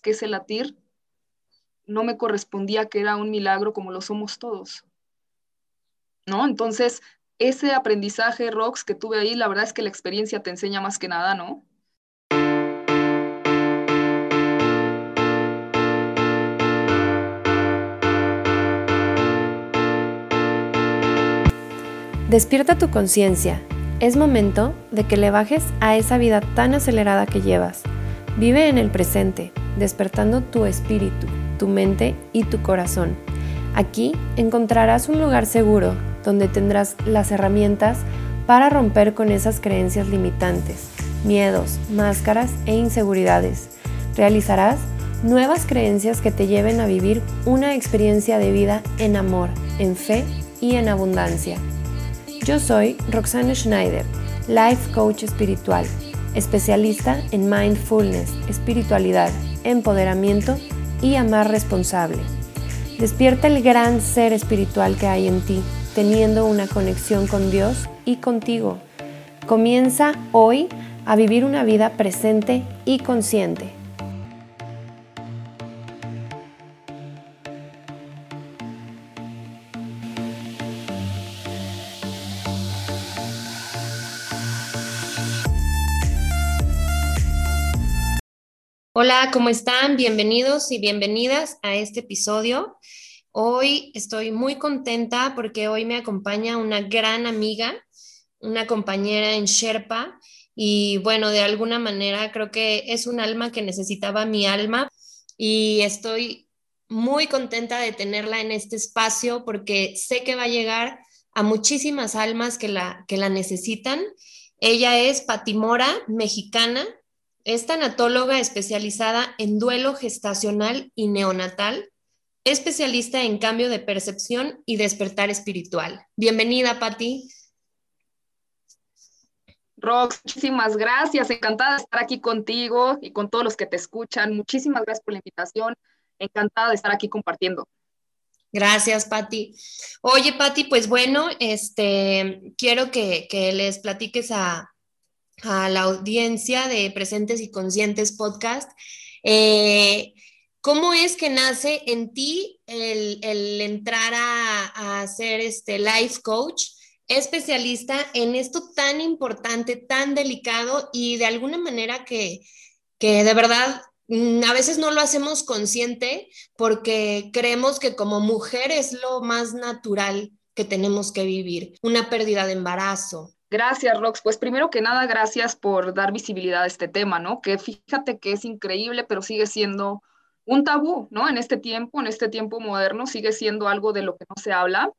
que ese latir no me correspondía que era un milagro como lo somos todos. ¿No? Entonces, ese aprendizaje, Rox, que tuve ahí, la verdad es que la experiencia te enseña más que nada, ¿no? Despierta tu conciencia. Es momento de que le bajes a esa vida tan acelerada que llevas. Vive en el presente, despertando tu espíritu, tu mente y tu corazón. Aquí encontrarás un lugar seguro donde tendrás las herramientas para romper con esas creencias limitantes, miedos, máscaras e inseguridades. Realizarás nuevas creencias que te lleven a vivir una experiencia de vida en amor, en fe y en abundancia. Yo soy Roxana Schneider, Life Coach Espiritual, especialista en mindfulness, espiritualidad, empoderamiento y amar responsable. Despierta el gran ser espiritual que hay en ti, teniendo una conexión con Dios y contigo. Comienza hoy a vivir una vida presente y consciente. Hola, ¿cómo están? Bienvenidos y bienvenidas a este episodio. Hoy estoy muy contenta porque hoy me acompaña una gran amiga, una compañera en Sherpa y bueno, de alguna manera creo que es un alma que necesitaba mi alma y estoy muy contenta de tenerla en este espacio porque sé que va a llegar a muchísimas almas que la, que la necesitan. Ella es Patimora, mexicana, es tanatóloga especializada en duelo gestacional y neonatal, especialista en cambio de percepción y despertar espiritual. Bienvenida, Patti. Rox, muchísimas gracias. Encantada de estar aquí contigo y con todos los que te escuchan. Muchísimas gracias por la invitación. Encantada de estar aquí compartiendo. Gracias, Patti. Oye, Patti, pues bueno, este, quiero que, que les platiques a, a la audiencia de Presentes y Conscientes Podcast. Eh, ¿Cómo es que nace en ti el, entrar a, a, ser este life coach, especialista en esto tan importante, tan delicado y de alguna manera que, que de verdad mm, a veces no lo hacemos consciente porque creemos que como mujer es lo más natural que tenemos que vivir, una pérdida de embarazo, Gracias, Rox. Pues primero que nada, gracias por dar visibilidad a este tema, ¿no? Que fíjate que es increíble, pero sigue siendo un tabú, ¿no? En este tiempo, en este tiempo moderno, sigue siendo algo de lo que no se habla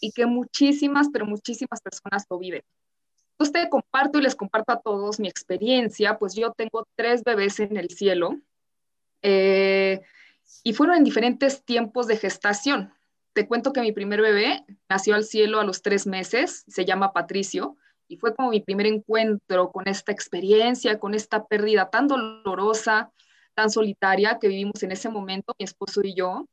y que muchísimas, pero muchísimas personas lo viven. Te comparto y les comparto a todos mi experiencia, pues yo tengo tres bebés en el cielo eh, y fueron en diferentes tiempos de gestación. Te cuento que mi primer bebé nació al cielo a los tres meses, se llama Patricio, y fue como mi primer encuentro con esta experiencia, con esta pérdida tan dolorosa, tan solitaria que vivimos en ese momento, mi esposo y yo.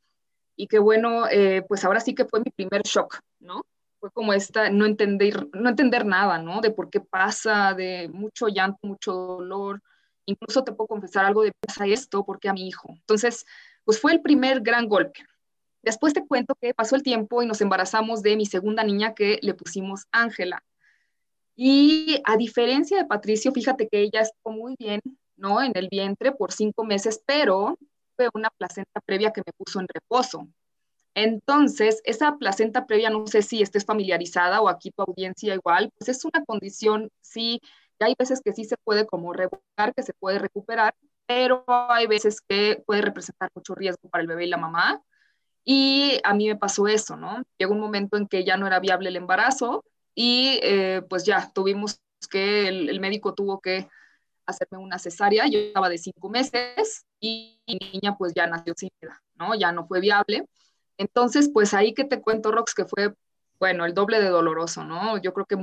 Y que bueno, eh, pues ahora sí que fue mi primer shock, ¿no? Fue como esta, no entender, no entender nada, ¿no? De por qué pasa, de mucho llanto, mucho dolor. Incluso te puedo confesar algo de pasa esto, porque a mi hijo. Entonces, pues fue el primer gran golpe. Después te cuento que pasó el tiempo y nos embarazamos de mi segunda niña que le pusimos Ángela. Y a diferencia de Patricio, fíjate que ella estuvo muy bien, ¿no? En el vientre por cinco meses, pero fue una placenta previa que me puso en reposo. Entonces, esa placenta previa, no sé si estés familiarizada o aquí tu audiencia igual, pues es una condición, sí, hay veces que sí se puede como revocar, que se puede recuperar, pero hay veces que puede representar mucho riesgo para el bebé y la mamá. Y a mí me pasó eso, ¿no? Llegó un momento en que ya no era viable el embarazo, y eh, pues ya tuvimos que, el, médico tuvo que hacerme una cesárea, yo estaba de cinco meses y mi niña pues ya nació sin vida, ¿no? Ya no fue viable. Entonces, pues ahí que te cuento, Rox, que fue, bueno, el doble de doloroso, ¿no? Yo creo que,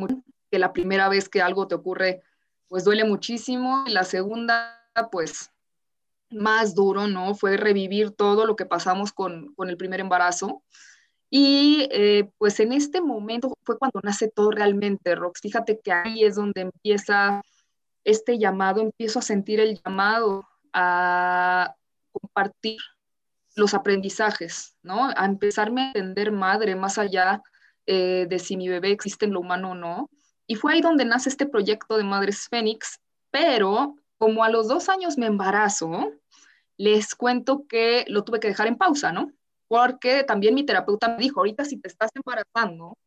que la primera vez que algo te ocurre, pues duele muchísimo, y la segunda, pues más duro, ¿no? Fue revivir todo lo que pasamos con, con el primer embarazo. Y eh, pues en este momento fue cuando nace todo realmente, Rox. Fíjate que ahí es donde empieza este llamado, empiezo a sentir el llamado a compartir los aprendizajes, ¿no? A empezarme a entender madre más allá eh, de si mi bebé existe en lo humano o no. Y fue ahí donde nace este proyecto de Madres Fénix, pero como a los dos años me embarazo, les cuento que lo tuve que dejar en pausa, ¿no? Porque también mi terapeuta me dijo, ahorita si te estás embarazando,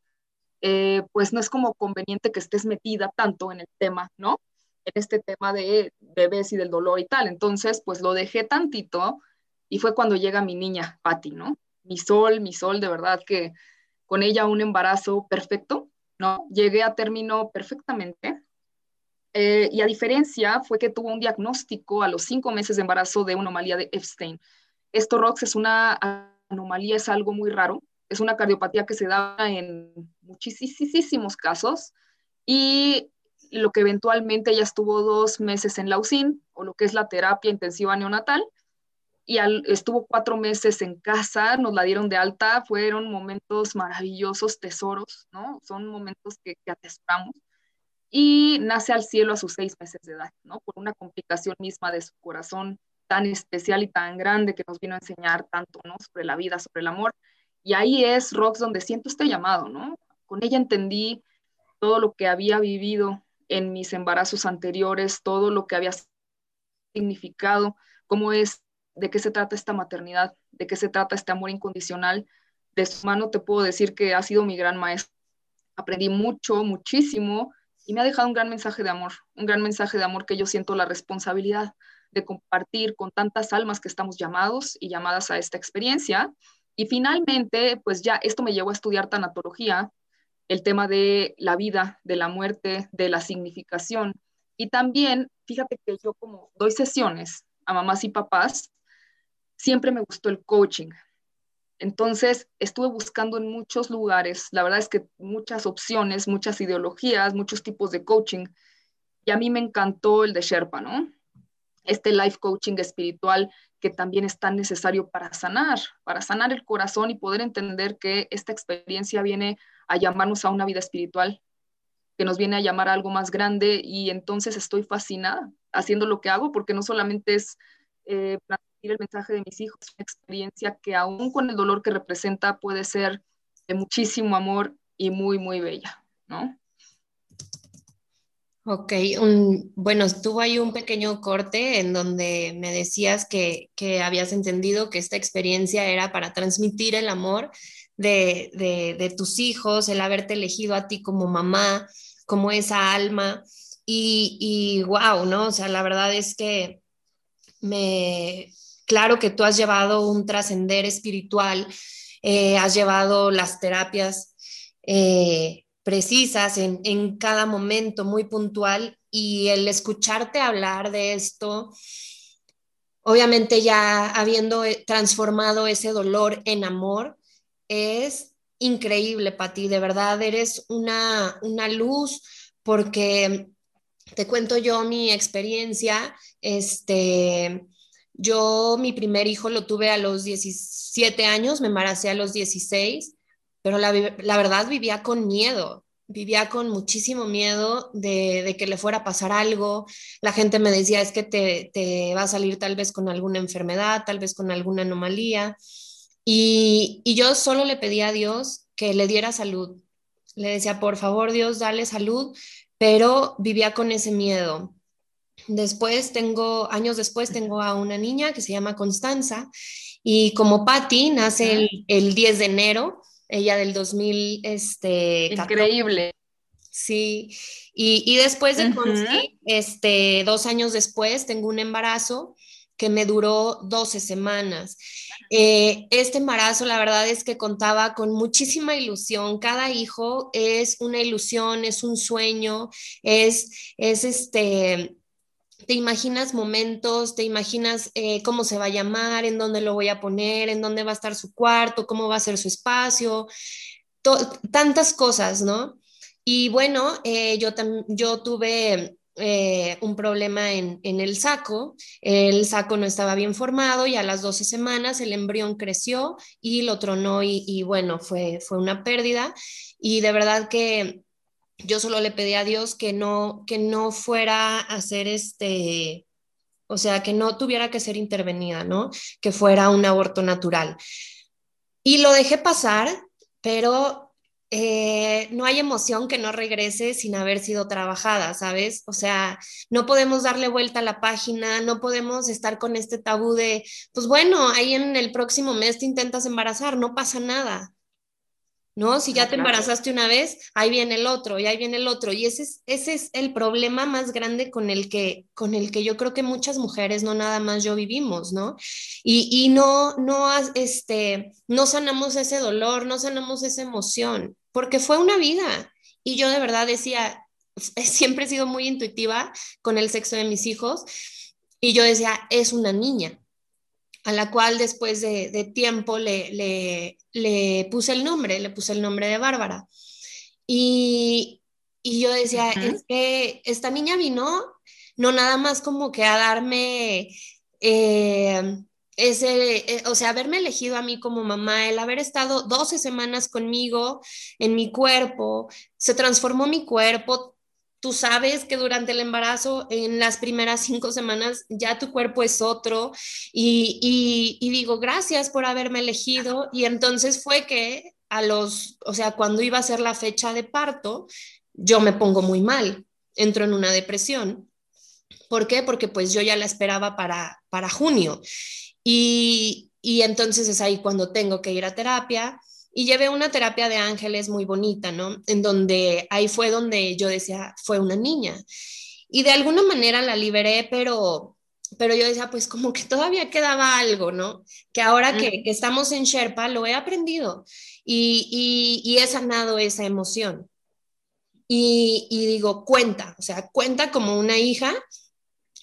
eh, pues no es como conveniente que estés metida tanto en el tema, ¿no? En este tema de bebés y del dolor y tal. Entonces, pues lo dejé tantito y fue cuando llega mi niña, Patti, ¿no? Mi sol, mi sol, de verdad que con ella un embarazo perfecto, ¿no? Llegué a término perfectamente. Eh, y a diferencia fue que tuvo un diagnóstico a los cinco meses de embarazo de una anomalía de Epstein. Esto, Rox, es una anomalía, es algo muy raro. Es una cardiopatía que se da en muchísimos casos y lo que eventualmente ella estuvo dos meses en la UCIN, o lo que es la terapia intensiva neonatal, y estuvo cuatro meses en casa, nos la dieron de alta, fueron momentos maravillosos, tesoros, ¿no? Son momentos que, que atesoramos. Y nace al cielo a sus seis meses de edad, ¿no? Por una complicación misma de su corazón tan especial y tan grande que nos vino a enseñar tanto, ¿no? Sobre la vida, sobre el amor. Y ahí es, Rox, donde siento este llamado, ¿no? Con ella entendí todo lo que había vivido en mis embarazos anteriores, todo lo que había significado, cómo es de qué se trata esta maternidad, de qué se trata este amor incondicional. De su mano te puedo decir que ha sido mi gran maestro. Aprendí mucho, muchísimo y me ha dejado un gran mensaje de amor, un gran mensaje de amor que yo siento la responsabilidad de compartir con tantas almas que estamos llamados y llamadas a esta experiencia. Y finalmente, pues ya esto me llevó a estudiar tanatología, el tema de la vida, de la muerte, de la significación. Y también, fíjate que yo como doy sesiones a mamás y papás, siempre me gustó el coaching. Entonces estuve buscando en muchos lugares, la verdad es que muchas opciones, muchas ideologías, muchos tipos de coaching. Y a mí me encantó el de Sherpa, ¿no? Este life coaching espiritual que también es tan necesario para sanar, para sanar el corazón y poder entender que esta experiencia viene a llamarnos a una vida espiritual, que nos viene a llamar a algo más grande y entonces estoy fascinada haciendo lo que hago porque no solamente es eh, el mensaje de mis hijos, una experiencia que aún con el dolor que representa puede ser de muchísimo amor y muy, muy bella, ¿no? Ok, bueno, estuvo ahí un pequeño corte en donde me decías que, que habías entendido que esta experiencia era para transmitir el amor de, de, tus hijos, el haberte elegido a ti como mamá, como esa alma. Y, y wow, ¿no? O sea, la verdad es que me, Claro que tú has llevado un trascender espiritual, eh, has llevado las terapias eh, precisas en, en cada momento, muy puntual, y el escucharte hablar de esto, obviamente ya habiendo eh, transformado ese dolor en amor, es increíble, Pati, de verdad eres una, una luz porque te cuento yo mi experiencia, este, yo mi primer hijo lo tuve a los 17 años, me embaracé a los 16, pero la, verdad vivía con miedo, vivía con muchísimo miedo de, que le fuera a pasar algo. La gente me decía, es que te, te, va a salir tal vez con alguna enfermedad, tal vez con alguna anomalía. Y, y yo solo le pedía a Dios que le diera salud. Le decía, por favor, Dios, dale salud, pero vivía con ese miedo. Después tengo, años después, tengo a una niña que se llama Constanza y como Patty nace el, 10 de enero, ella del 2000, este... Increíble. Sí, y, después de este, dos años después, tengo un embarazo que me duró 12 semanas. Eh, este embarazo, la verdad es que contaba con muchísima ilusión. Cada hijo es una ilusión, es un sueño, es, es este, te imaginas momentos, te imaginas eh, cómo se va a llamar, en dónde lo voy a poner, en dónde va a estar su cuarto, cómo va a ser su espacio, tantas cosas, ¿no? Y bueno, eh, yo, yo tuve eh, un problema en, el saco, el saco no estaba bien formado y a las 12 semanas el embrión creció y lo tronó y, y bueno, fue, fue una pérdida. Y de verdad que yo solo le pedí a Dios que no, que no fuera a ser este, o sea, que no tuviera que ser intervenida, ¿no? Que fuera un aborto natural. Y lo dejé pasar, pero eh, no hay emoción que no regrese sin haber sido trabajada, ¿sabes? O sea, no podemos darle vuelta a la página, no podemos estar con este tabú de, pues bueno, ahí en el próximo mes te intentas embarazar, no pasa nada. ¿No? Si ya te embarazaste una vez, ahí viene el otro y ahí viene el otro. Y ese es, ese es el problema más grande con el, que, con el que yo creo que muchas mujeres, no nada más yo vivimos, ¿no? Y, y no, no, este, no sanamos ese dolor, no sanamos esa emoción, porque fue una vida. Y yo de verdad decía, siempre he sido muy intuitiva con el sexo de mis hijos. Y yo decía, es una niña a la cual después de, tiempo le, le, puse el nombre, le puse el nombre de Bárbara. Y, yo decía, es que esta niña vino no nada más como que a darme eh, ese, eh, o sea, haberme elegido a mí como mamá, el haber estado 12 semanas conmigo en mi cuerpo, se transformó mi cuerpo, tú sabes que durante el embarazo, en las primeras cinco semanas, ya tu cuerpo es otro y, digo, gracias por haberme elegido. Y entonces fue que a los, o sea, cuando iba a ser la fecha de parto, yo me pongo muy mal, entro en una depresión. ¿Por qué? Porque pues yo ya la esperaba para, para junio. Y, y entonces es ahí cuando tengo que ir a terapia y llevé una terapia de ángeles muy bonita, ¿no? En donde ahí fue donde yo decía, fue una niña. Y de alguna manera la liberé, pero, pero yo decía, pues como que todavía quedaba algo, ¿no? Que ahora que, estamos en Sherpa lo he aprendido y, y, he sanado esa emoción. Y, y, digo, cuenta, o sea, cuenta como una hija,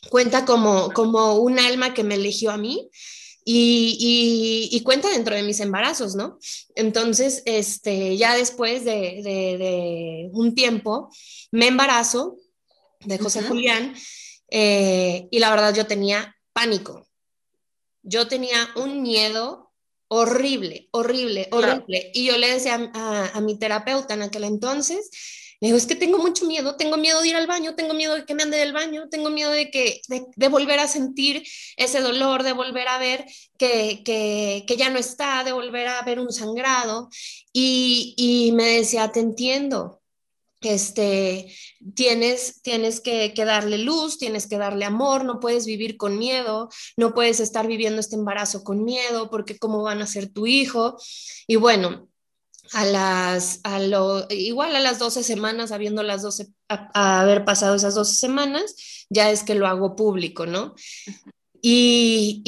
cuenta como, como un alma que me eligió a mí y, cuenta dentro de mis embarazos, ¿no? Entonces, este, ya después de, un tiempo, me embarazo de José Julián eh, y la verdad yo tenía pánico. Yo tenía un miedo horrible, horrible, horrible. Y yo le decía a, a mi terapeuta en aquel entonces, es que tengo mucho miedo, tengo miedo de ir al baño, tengo miedo de que me ande del baño, tengo miedo de que de, volver a sentir ese dolor, de volver a ver que, que, que, ya no está, de volver a ver un sangrado. Y, y me decía, te entiendo, este, tienes, tienes que, darle luz, tienes que darle amor, no puedes vivir con miedo, no puedes estar viviendo este embarazo con miedo, porque cómo van a ser tu hijo. Y bueno, a las, a lo, igual a las 12 semanas, habiendo las 12, haber pasado esas 12 semanas, ya es que lo hago público, ¿no? Y,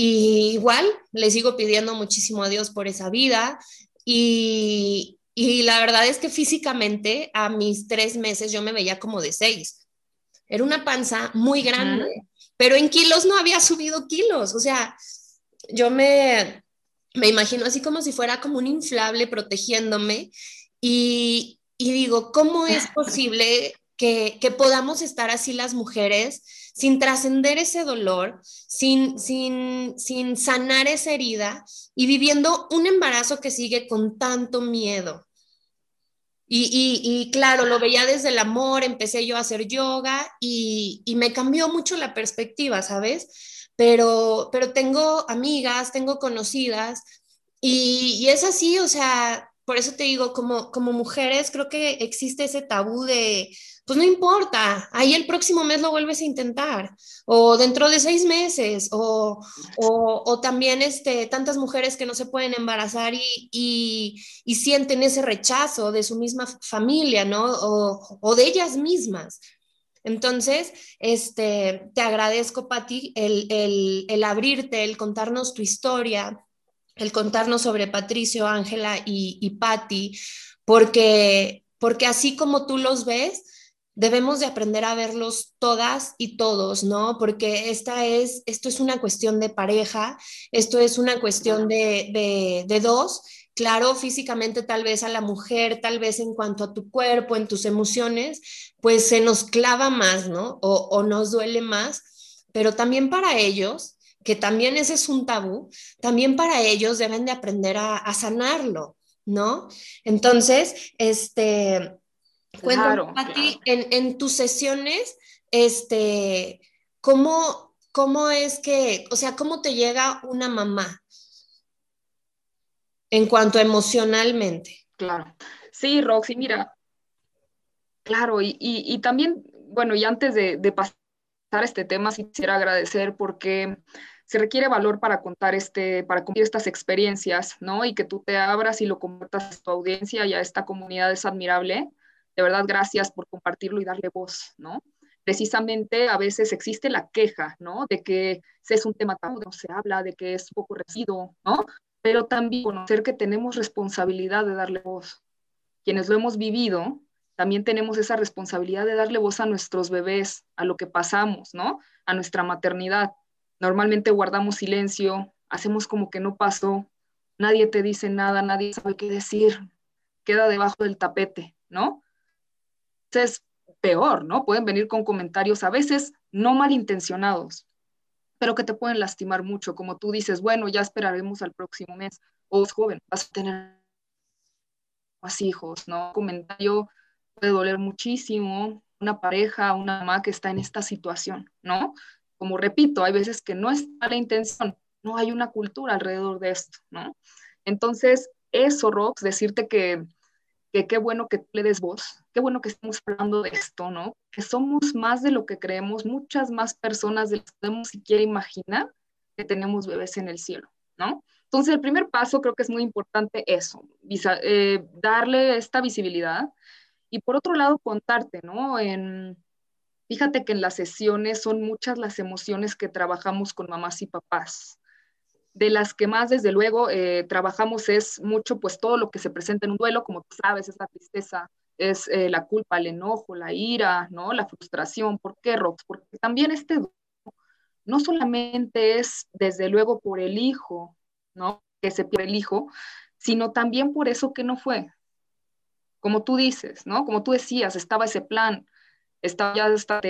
igual le sigo pidiendo muchísimo a Dios por esa vida y, y, la verdad es que físicamente a mis tres meses yo me veía como de seis. Era una panza muy grande, pero en kilos no había subido kilos, o sea, yo me, me imagino así como si fuera como un inflable protegiéndome y, digo, ¿cómo es posible que, podamos estar así las mujeres sin trascender ese dolor, sin, sin, sin sanar esa herida y viviendo un embarazo que sigue con tanto miedo? Y, y, claro, lo veía desde el amor, empecé yo a hacer yoga y, y me cambió mucho la perspectiva, ¿sabes? Pero, pero tengo amigas, tengo conocidas y, es así, o sea, por eso te digo, como, como mujeres creo que existe ese tabú de, pues no importa, ahí el próximo mes lo vuelves a intentar, o dentro de seis meses, o, o, también este, tantas mujeres que no se pueden embarazar y, y, sienten ese rechazo de su misma familia, ¿no? O, o de ellas mismas. Entonces, este, te agradezco, Patti, el, el, el abrirte, el contarnos tu historia, el contarnos sobre Patricio, Ángela y, y Patti, porque, porque así como tú los ves, debemos de aprender a verlos todas y todos, ¿no? Porque esta es, esto es una cuestión de pareja, esto es una cuestión de, de, de dos Claro, físicamente tal vez a la mujer, tal vez en cuanto a tu cuerpo, en tus emociones, pues se nos clava más, ¿no? O, nos duele más, pero también para ellos, que también ese es un tabú, también para ellos deben de aprender a, sanarlo, ¿no? Entonces, este, cuéntame, en, en tus sesiones, este, ¿cómo, ¿cómo es que, o sea, cómo te llega una mamá en cuanto emocionalmente? Claro. Sí, Roxy, mira, claro, y, también, bueno, y antes de, pasar a este tema, quisiera agradecer porque se requiere valor para contar este, para compartir estas experiencias, ¿no? Y que tú te abras y lo compartas a tu audiencia y a esta comunidad es admirable. De verdad, gracias por compartirlo y darle voz, ¿no? Precisamente a veces existe la queja, ¿no? De que es un tema tabú, no se habla, de que es poco residuo, ¿no? Pero también conocer que tenemos responsabilidad de darle voz. Quienes lo hemos vivido, también tenemos esa responsabilidad de darle voz a nuestros bebés, a lo que pasamos, ¿no? A nuestra maternidad Normalmente guardamos silencio, hacemos como que no pasó, nadie te dice nada, nadie sabe qué decir, queda debajo del tapete, ¿no? Es peor, ¿no? Pueden venir con comentarios a veces no malintencionados, pero que te pueden lastimar mucho, como tú dices, bueno, ya esperaremos al próximo mes, o es joven, vas a tener más hijos, ¿no? Un comentario puede doler muchísimo, una pareja, una mamá que está en esta situación, ¿no? como repito, hay veces que no es la intención, no hay una cultura alrededor de esto, ¿no? Entonces, eso, Rox, decirte que, qué bueno que le des voz, qué bueno que estamos hablando de esto, ¿no? Que somos más de lo que creemos, muchas más personas de lo que podemos siquiera imaginar que tenemos bebés en el cielo, ¿no? Entonces, el primer paso creo que es muy importante eso, eh, darle esta visibilidad y por otro lado contarte, ¿no? En, Fíjate que en las sesiones son muchas las emociones que trabajamos con mamás y papás. De las que más, desde luego, eh, trabajamos es mucho, pues todo lo que se presenta en un duelo, como tú sabes, es la tristeza, es eh, la culpa, el enojo, la ira, ¿no? La frustración. ¿Por qué, Rox? Porque también este duelo no solamente es, desde luego, por el hijo, ¿no? Que se pierde el hijo, sino también por eso que no fue. Como tú dices, ¿no? Como tú decías, estaba ese plan, está, ya está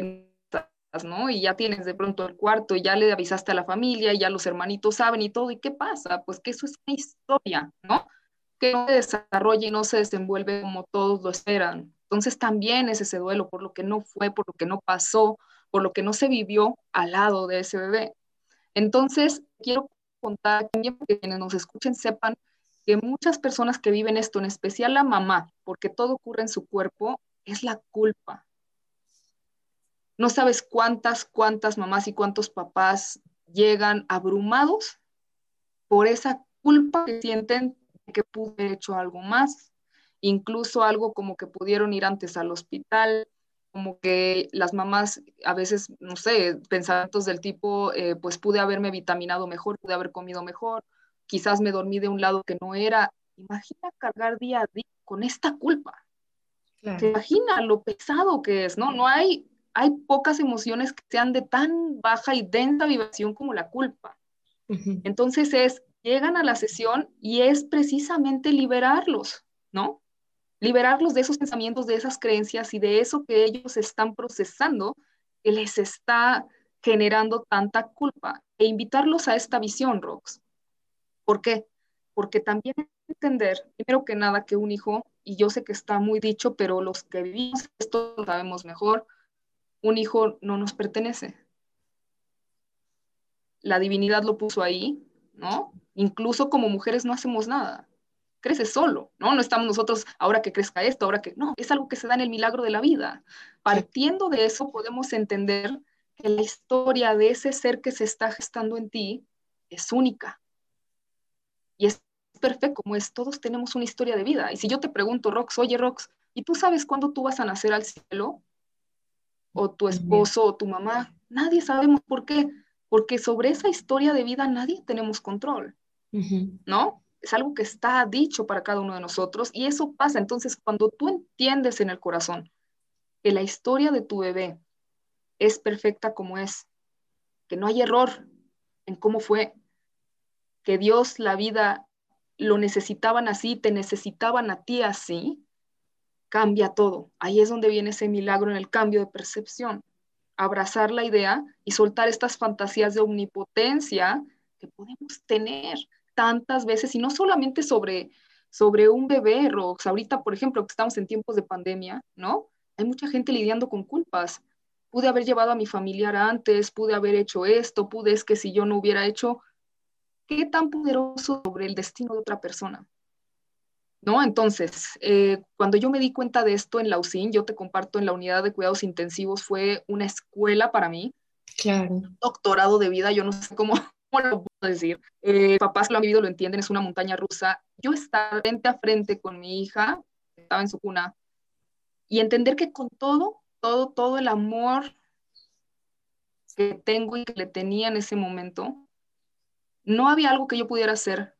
¿no? Y ya tienes de pronto el cuarto y ya le avisaste a la familia y ya los hermanitos saben y todo. ¿Y qué pasa? Pues que eso es una historia, ¿no? Que no se desarrolla y no se desenvuelve como todos lo esperan. Entonces también es ese duelo por lo que no fue, por lo que no pasó, por lo que no se vivió al lado de ese bebé. Entonces, quiero contar también que quienes nos escuchen sepan que muchas personas que viven esto, en especial la mamá, porque todo ocurre en su cuerpo, es la culpa, no sabes cuántas, cuántas mamás y cuántos papás llegan abrumados por esa culpa que sienten de que pude haber hecho algo más, incluso algo como que pudieron ir antes al hospital, como que las mamás a veces, no sé, pensamientos del tipo, eh, pues pude haberme vitaminado mejor, pude haber comido mejor, quizás me dormí de un lado que no era. Imagina cargar día a día con esta culpa. imagina lo pesado que es, ¿no? No hay hay pocas emociones que sean de tan baja y densa vibración como la culpa. Entonces es, llegan a la sesión y es precisamente liberarlos, ¿no? Liberarlos de esos pensamientos, de esas creencias y de eso que ellos están procesando, que les está generando tanta culpa, e invitarlos a esta visión, Rox. ¿Por qué? Porque también entender, primero que nada, que un hijo, y yo sé que está muy dicho, pero los que vivimos esto lo sabemos mejor, un hijo no nos pertenece. La divinidad lo puso ahí, ¿no? Incluso como mujeres no hacemos nada. Crece solo, ¿no? No estamos nosotros ahora que crezca esto, ahora que no, es algo que se da en el milagro de la vida. Partiendo de eso podemos entender que la historia de ese ser que se está gestando en ti es única. Y es perfecto como es, todos tenemos una historia de vida. Y si yo te pregunto, Rox, oye, Rox, ¿y tú sabes cuándo tú vas a nacer al cielo? O tu esposo o tu mamá. Nadie sabemos por qué, porque sobre esa historia de vida nadie tenemos control, ¿no? Es algo que está dicho para cada uno de nosotros y eso pasa. Entonces, cuando tú entiendes en el corazón que la historia de tu bebé es perfecta como es, que no hay error en cómo fue, que Dios, la vida, lo necesitaban así, te necesitaban a ti así, cambia todo. Ahí es donde viene ese milagro en el cambio de percepción. Abrazar la idea y soltar estas fantasías de omnipotencia que podemos tener tantas veces y no solamente sobre, sobre un bebé, Rox. Ahorita, por ejemplo, que estamos en tiempos de pandemia, ¿no? Hay mucha gente lidiando con culpas. pude haber llevado a mi familiar antes, pude haber hecho esto, pude es que si yo no hubiera hecho, ¿qué tan poderoso sobre el destino de otra persona? ¿No? Entonces, eh, cuando yo me di cuenta de esto en la UCIN, yo te comparto en la unidad de cuidados intensivos, fue una escuela para mí. Claro. doctorado de vida, yo no sé cómo, cómo lo puedo decir. Eh, papás que lo han vivido lo entienden, es una montaña rusa. Yo estar frente a frente con mi hija, estaba en su cuna, y entender que con todo, todo, todo el amor que tengo y que le tenía en ese momento, no había algo que yo pudiera hacer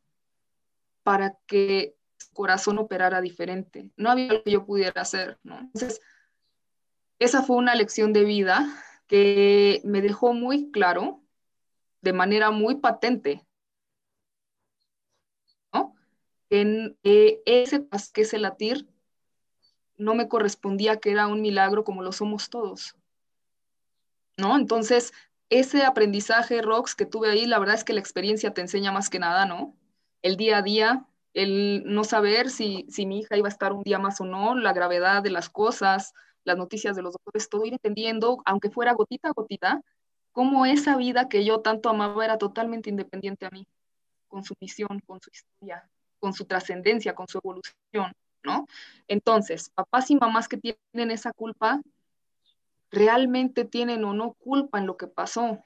para que corazón operara diferente. No había algo que yo pudiera hacer, ¿no? Entonces, esa fue una lección de vida que me dejó muy claro, de manera muy patente, ¿no? En ese que ese latir no me correspondía que era un milagro como lo somos todos. ¿No? Entonces, ese aprendizaje, Rox, que tuve ahí, la verdad es que la experiencia te enseña más que nada, ¿no? El día a día, el no saber si, si mi hija iba a estar un día más o no, la gravedad de las cosas, las noticias de los doctores, todo ir entendiendo, aunque fuera gotita a gotita, cómo esa vida que yo tanto amaba era totalmente independiente a mí, con su misión, con su historia, con su trascendencia, con su evolución. ¿no? Entonces, papás y mamás que tienen esa culpa, realmente tienen o no culpa en lo que pasó.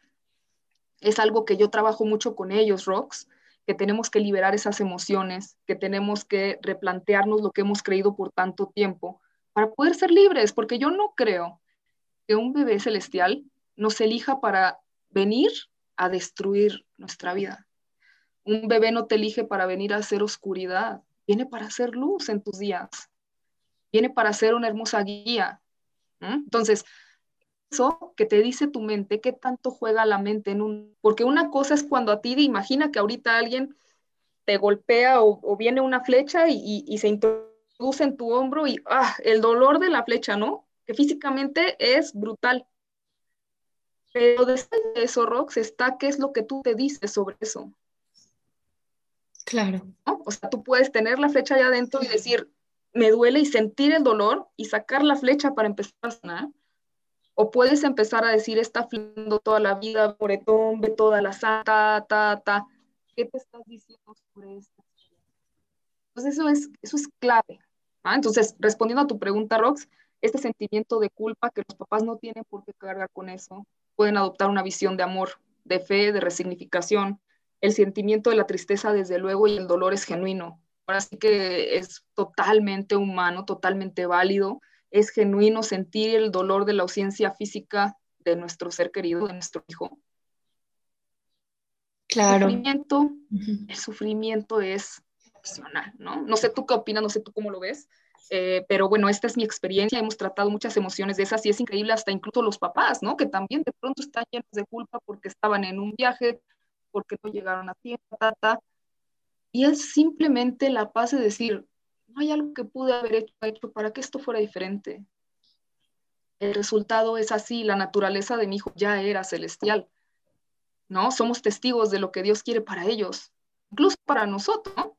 Es algo que yo trabajo mucho con ellos, Rox, que tenemos que liberar esas emociones, que tenemos que replantearnos lo que hemos creído por tanto tiempo para poder ser libres, porque yo no creo que un bebé celestial nos elija para venir a destruir nuestra vida. Un bebé no te elige para venir a hacer oscuridad viene para hacer luz en tus días, viene para ser una hermosa guía. Entonces, eso que te dice tu mente, ¿qué tanto juega la mente en un... Porque una cosa es cuando a ti, imagina que ahorita alguien te golpea o, viene una flecha y, se introduce en tu hombro y, ah, el dolor de la flecha, ¿no? Que físicamente es brutal. Pero después de eso, Rox, está qué es lo que tú te dices sobre eso. Claro. O sea, tú puedes tener la flecha allá adentro y decir, me duele y sentir el dolor y sacar la flecha para empezar a sanar. O puedes empezar a decir, está fluyendo toda la vida, moretón, ve toda la santa, ta, ta. ¿Qué te estás diciendo sobre esto? Entonces eso es, eso es clave. ¿ah? Entonces, respondiendo a tu pregunta, Rox, este sentimiento de culpa que los papás no tienen por qué cargar con eso, pueden adoptar una visión de amor, de fe, de resignificación, el sentimiento de la tristeza, desde luego, y el dolor es genuino. Ahora sí que es totalmente humano, totalmente válido. Es genuino sentir el dolor de la ausencia física de nuestro ser querido, de nuestro hijo. Claro. El sufrimiento, el sufrimiento es opcional, ¿no? No sé tú qué opinas, no sé tú cómo lo ves, eh, pero bueno, esta es mi experiencia, hemos tratado muchas emociones de esas y es increíble hasta incluso los papás, ¿no? Que también de pronto están llenos de culpa porque estaban en un viaje, porque no llegaron a tiempo, Y es simplemente la paz de decir, no hay algo que pude haber hecho, hecho para que esto fuera diferente. El resultado es así, la naturaleza de mi hijo ya era celestial, ¿no? Somos testigos de lo que Dios quiere para ellos, incluso para nosotros, ¿no?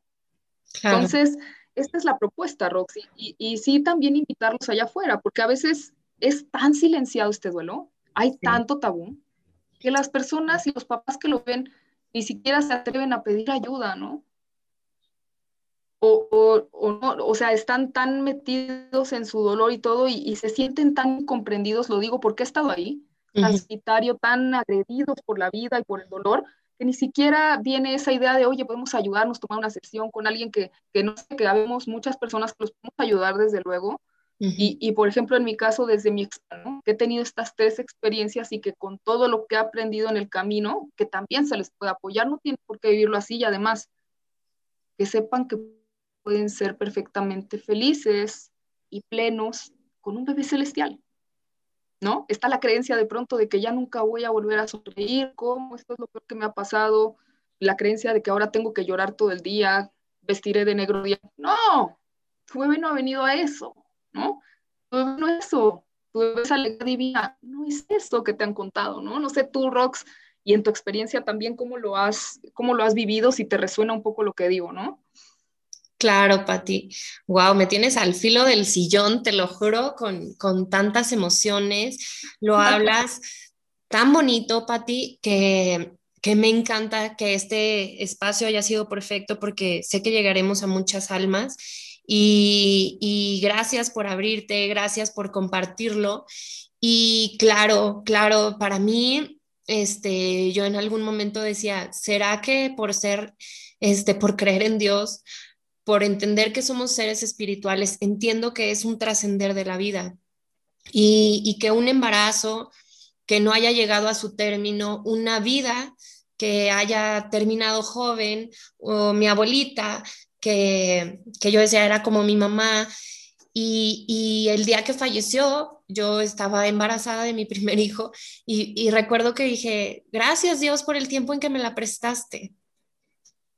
Entonces, esta es la propuesta, Roxy, y, y, sí también invitarlos allá afuera, porque a veces es tan silenciado este duelo, hay tanto tabú, que las personas y los papás que lo ven ni siquiera se atreven a pedir ayuda, ¿no? O, o, no, o sea, están tan metidos en su dolor y todo y, se sienten tan comprendidos, lo digo porque he estado ahí, tan solitario, tan agredidos por la vida y por el dolor, que ni siquiera viene esa idea de, oye, podemos ayudarnos, tomar una sesión con alguien que, que no sé, que habemos muchas personas que los podemos ayudar desde luego, y, por ejemplo, en mi caso, desde mi que he tenido estas tres experiencias y que con todo lo que he aprendido en el camino, que también se les puede apoyar, no tienen por qué vivirlo así y además que sepan que pueden ser perfectamente felices y plenos con un bebé celestial. ¿No? Está la creencia de pronto de que ya nunca voy a volver a sonreír, ¿cómo? Esto es lo peor que me ha pasado, la creencia de que ahora tengo que llorar todo el día, vestiré de negro día. No, tu bebé no ha venido a eso ¿no? No es eso, tú ves alegría divina, no es eso que te han contado, ¿no? No sé tú, Rox, y en tu experiencia también cómo lo has, cómo lo has vivido, si te resuena un poco lo que digo, ¿no? Claro, Pati. Wow, me tienes al filo del sillón, te lo juro, con, con tantas emociones. Lo hablas tan bonito, Pati, que, que me encanta que este espacio haya sido perfecto porque sé que llegaremos a muchas almas. Y, y gracias por abrirte, gracias por compartirlo. Y claro, claro, para mí, este, yo en algún momento decía, ¿será que por ser, este, por creer en Dios, por entender que somos seres espirituales, entiendo que es un trascender de la vida. Y, que un embarazo que no haya llegado a su término, una vida que haya terminado joven, o mi abuelita, que, yo decía era como mi mamá, y, el día que falleció, yo estaba embarazada de mi primer hijo y, recuerdo que dije, gracias Dios por el tiempo en que me la prestaste,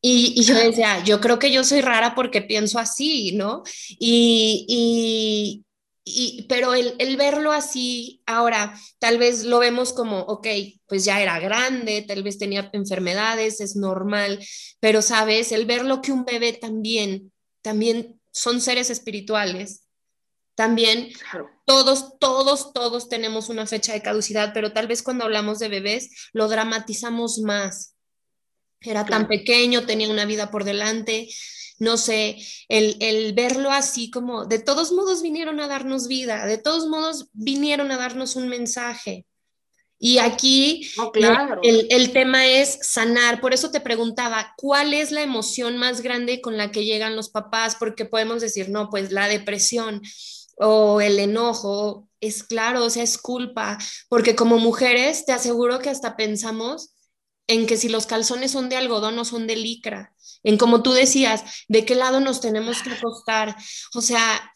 y, yo decía, yo creo que yo soy rara porque pienso así, ¿no? Y, y, pero el, el, verlo así, ahora tal vez lo vemos como, ok, pues ya era grande, tal vez tenía enfermedades, es normal, pero sabes, el verlo que un bebé también, también son seres espirituales, también todos, todos, todos tenemos una fecha de caducidad, pero tal vez cuando hablamos de bebés lo dramatizamos más era tan pequeño, tenía una vida por delante, no sé, el, verlo así como, de todos modos vinieron a darnos vida, de todos modos vinieron a darnos un mensaje. Y aquí el, el, tema es sanar. Por eso te preguntaba, ¿cuál es la emoción más grande con la que llegan los papás? Porque podemos decir, no, pues la depresión o el enojo, es claro, o sea, es culpa, porque como mujeres te aseguro que hasta pensamos en que si los calzones son de algodón o son de licra, en como tú decías, de qué lado nos tenemos que acostar. O sea,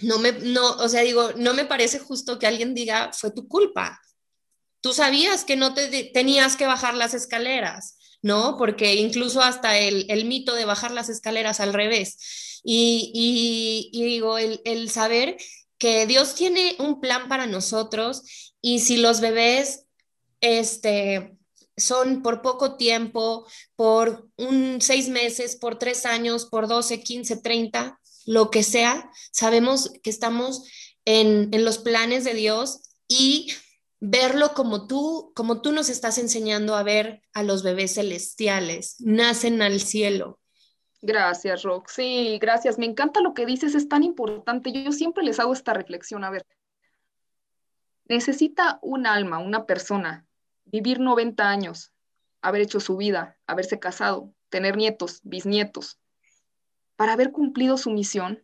no me, no, o sea, digo, no me parece justo que alguien diga, fue tu culpa. Tú sabías que no te tenías que bajar las escaleras, ¿no? Porque incluso hasta el, mito de bajar las escaleras al revés. Y, y, digo, el, el saber que Dios tiene un plan para nosotros y si los bebés, este, son por poco tiempo, por un seis meses, por tres años, por 12, 15, 30, lo que sea, sabemos que estamos en, los planes de Dios y verlo como tú, como tú nos estás enseñando a ver a los bebés celestiales, nacen al cielo. Gracias, Rox. Sí, gracias. Me encanta lo que dices, es tan importante. Yo siempre les hago esta reflexión. A ver, necesita un alma, una persona, vivir 90 años, haber hecho su vida, haberse casado, tener nietos, bisnietos, para haber cumplido su misión.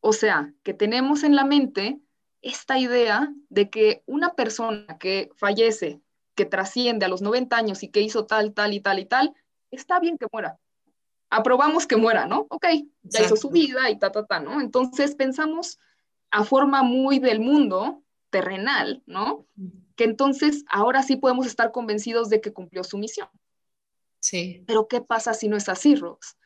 O sea, que tenemos en la mente esta idea de que una persona que fallece, que trasciende a los 90 años y que hizo tal, tal y tal y tal, está bien que muera. Aprobamos que muera, ¿no? Ok, ya hizo su vida y ta, ta, ta, ¿no? Entonces pensamos a forma muy del mundo terrenal, ¿no? que entonces ahora sí podemos estar convencidos de que cumplió su misión. Sí. Pero ¿qué pasa si no es así, Rox?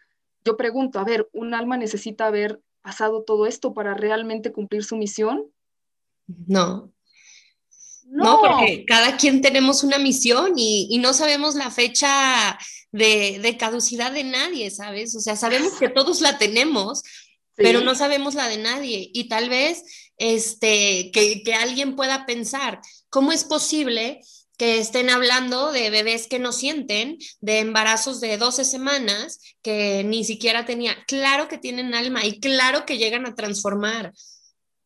Yo pregunto, a ver, ¿un alma necesita haber pasado todo esto para realmente cumplir su misión? No. No, porque cada quien tenemos una misión y, no sabemos la fecha de, caducidad de nadie, ¿sabes? O sea, sabemos que todos la tenemos, pero no sabemos la de nadie. Y tal vez este, que, que alguien pueda pensar, ¿Cómo es posible que estén hablando de bebés que no sienten, de embarazos de 12 semanas que ni siquiera tenía? Claro que tienen alma y claro que llegan a transformar.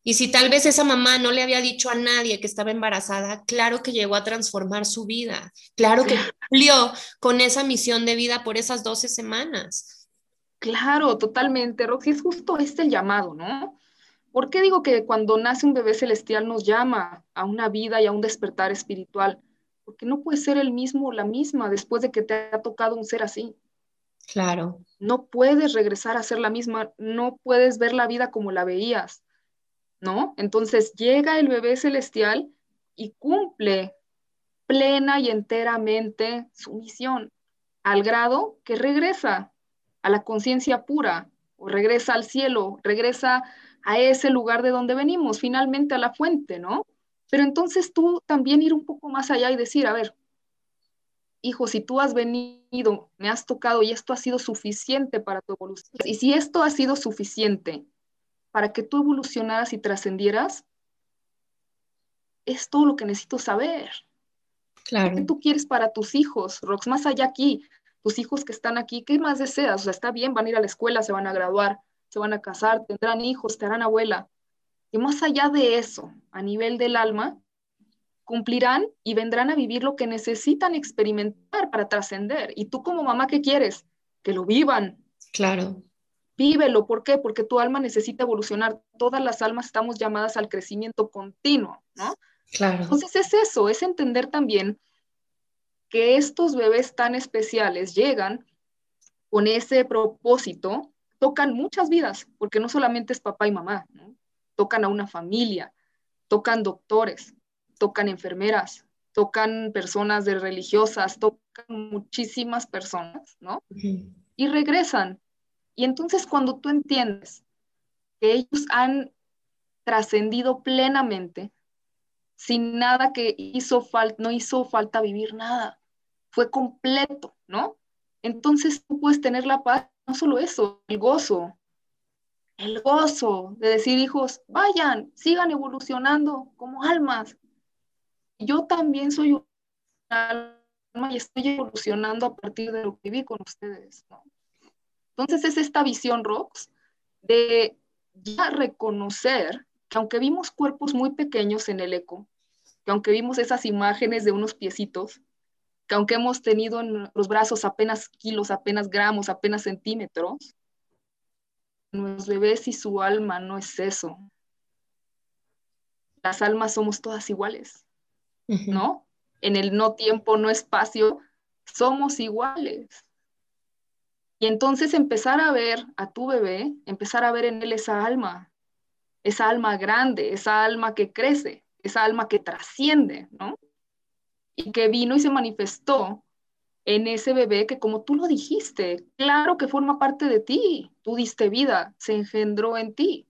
Y si tal vez esa mamá no le había dicho a nadie que estaba embarazada, claro que llegó a transformar su vida, claro que cumplió con esa misión de vida por esas 12 semanas. Claro, totalmente, Roxy, es justo este el llamado, ¿no? ¿Por qué digo que cuando nace un bebé celestial nos llama a una vida y a un despertar espiritual? Porque no puedes ser el mismo o la misma después de que te ha tocado un ser así. Claro. No puedes regresar a ser la misma, no puedes ver la vida como la veías, ¿no? Entonces llega el bebé celestial y cumple plena y enteramente su misión, al grado que regresa a la conciencia pura, o regresa al cielo, regresa a ese lugar de donde venimos, finalmente a la fuente, ¿no? Pero entonces tú también ir un poco más allá y decir, a ver, hijo, si tú has venido, me has tocado y esto ha sido suficiente para tu evolución, y si esto ha sido suficiente para que tú evolucionaras y trascendieras, es todo lo que necesito saber. Claro. ¿Qué tú quieres para tus hijos, Rox? Más allá aquí, tus hijos que están aquí, ¿qué más deseas? O sea, está bien, van a ir a la escuela, se van a graduar, se van a casar, tendrán hijos, te harán abuela. Y más allá de eso, a nivel del alma, cumplirán y vendrán a vivir lo que necesitan experimentar para trascender. Y tú como mamá, ¿qué quieres? Que lo vivan. Claro. Vívelo, ¿por qué? Porque tu alma necesita evolucionar. Todas las almas estamos llamadas al crecimiento continuo, ¿no? Claro. Entonces es eso, es entender también que estos bebés tan especiales llegan con ese propósito, tocan muchas vidas, porque no solamente es papá y mamá, ¿no? tocan a una familia, tocan doctores, tocan enfermeras, tocan personas de religiosas, tocan muchísimas personas, ¿no? Y regresan. Y entonces cuando tú entiendes que ellos han trascendido plenamente, sin nada que hizo falta, no hizo falta vivir nada, fue completo, ¿no? Entonces tú puedes tener la paz, no solo eso, el gozo, el gozo de decir, hijos, vayan, sigan evolucionando como almas. Yo también soy un alma y estoy evolucionando a partir de lo que viví con ustedes, ¿no? Entonces es esta visión, Rox, de ya reconocer que aunque vimos cuerpos muy pequeños en el eco, que aunque vimos esas imágenes de unos piecitos, que aunque hemos tenido en los brazos apenas kilos, apenas gramos, apenas centímetros, nuestros bebés y su alma no es eso. Las almas somos todas iguales, ¿no? En el no tiempo, no espacio, somos iguales. Y entonces empezar a ver a tu bebé, empezar a ver en él esa alma, esa alma grande, esa alma que crece, esa alma que trasciende, ¿no? Y que vino y se manifestó en ese bebé que como tú lo dijiste, claro que forma parte de ti, tú diste vida, se engendró en ti.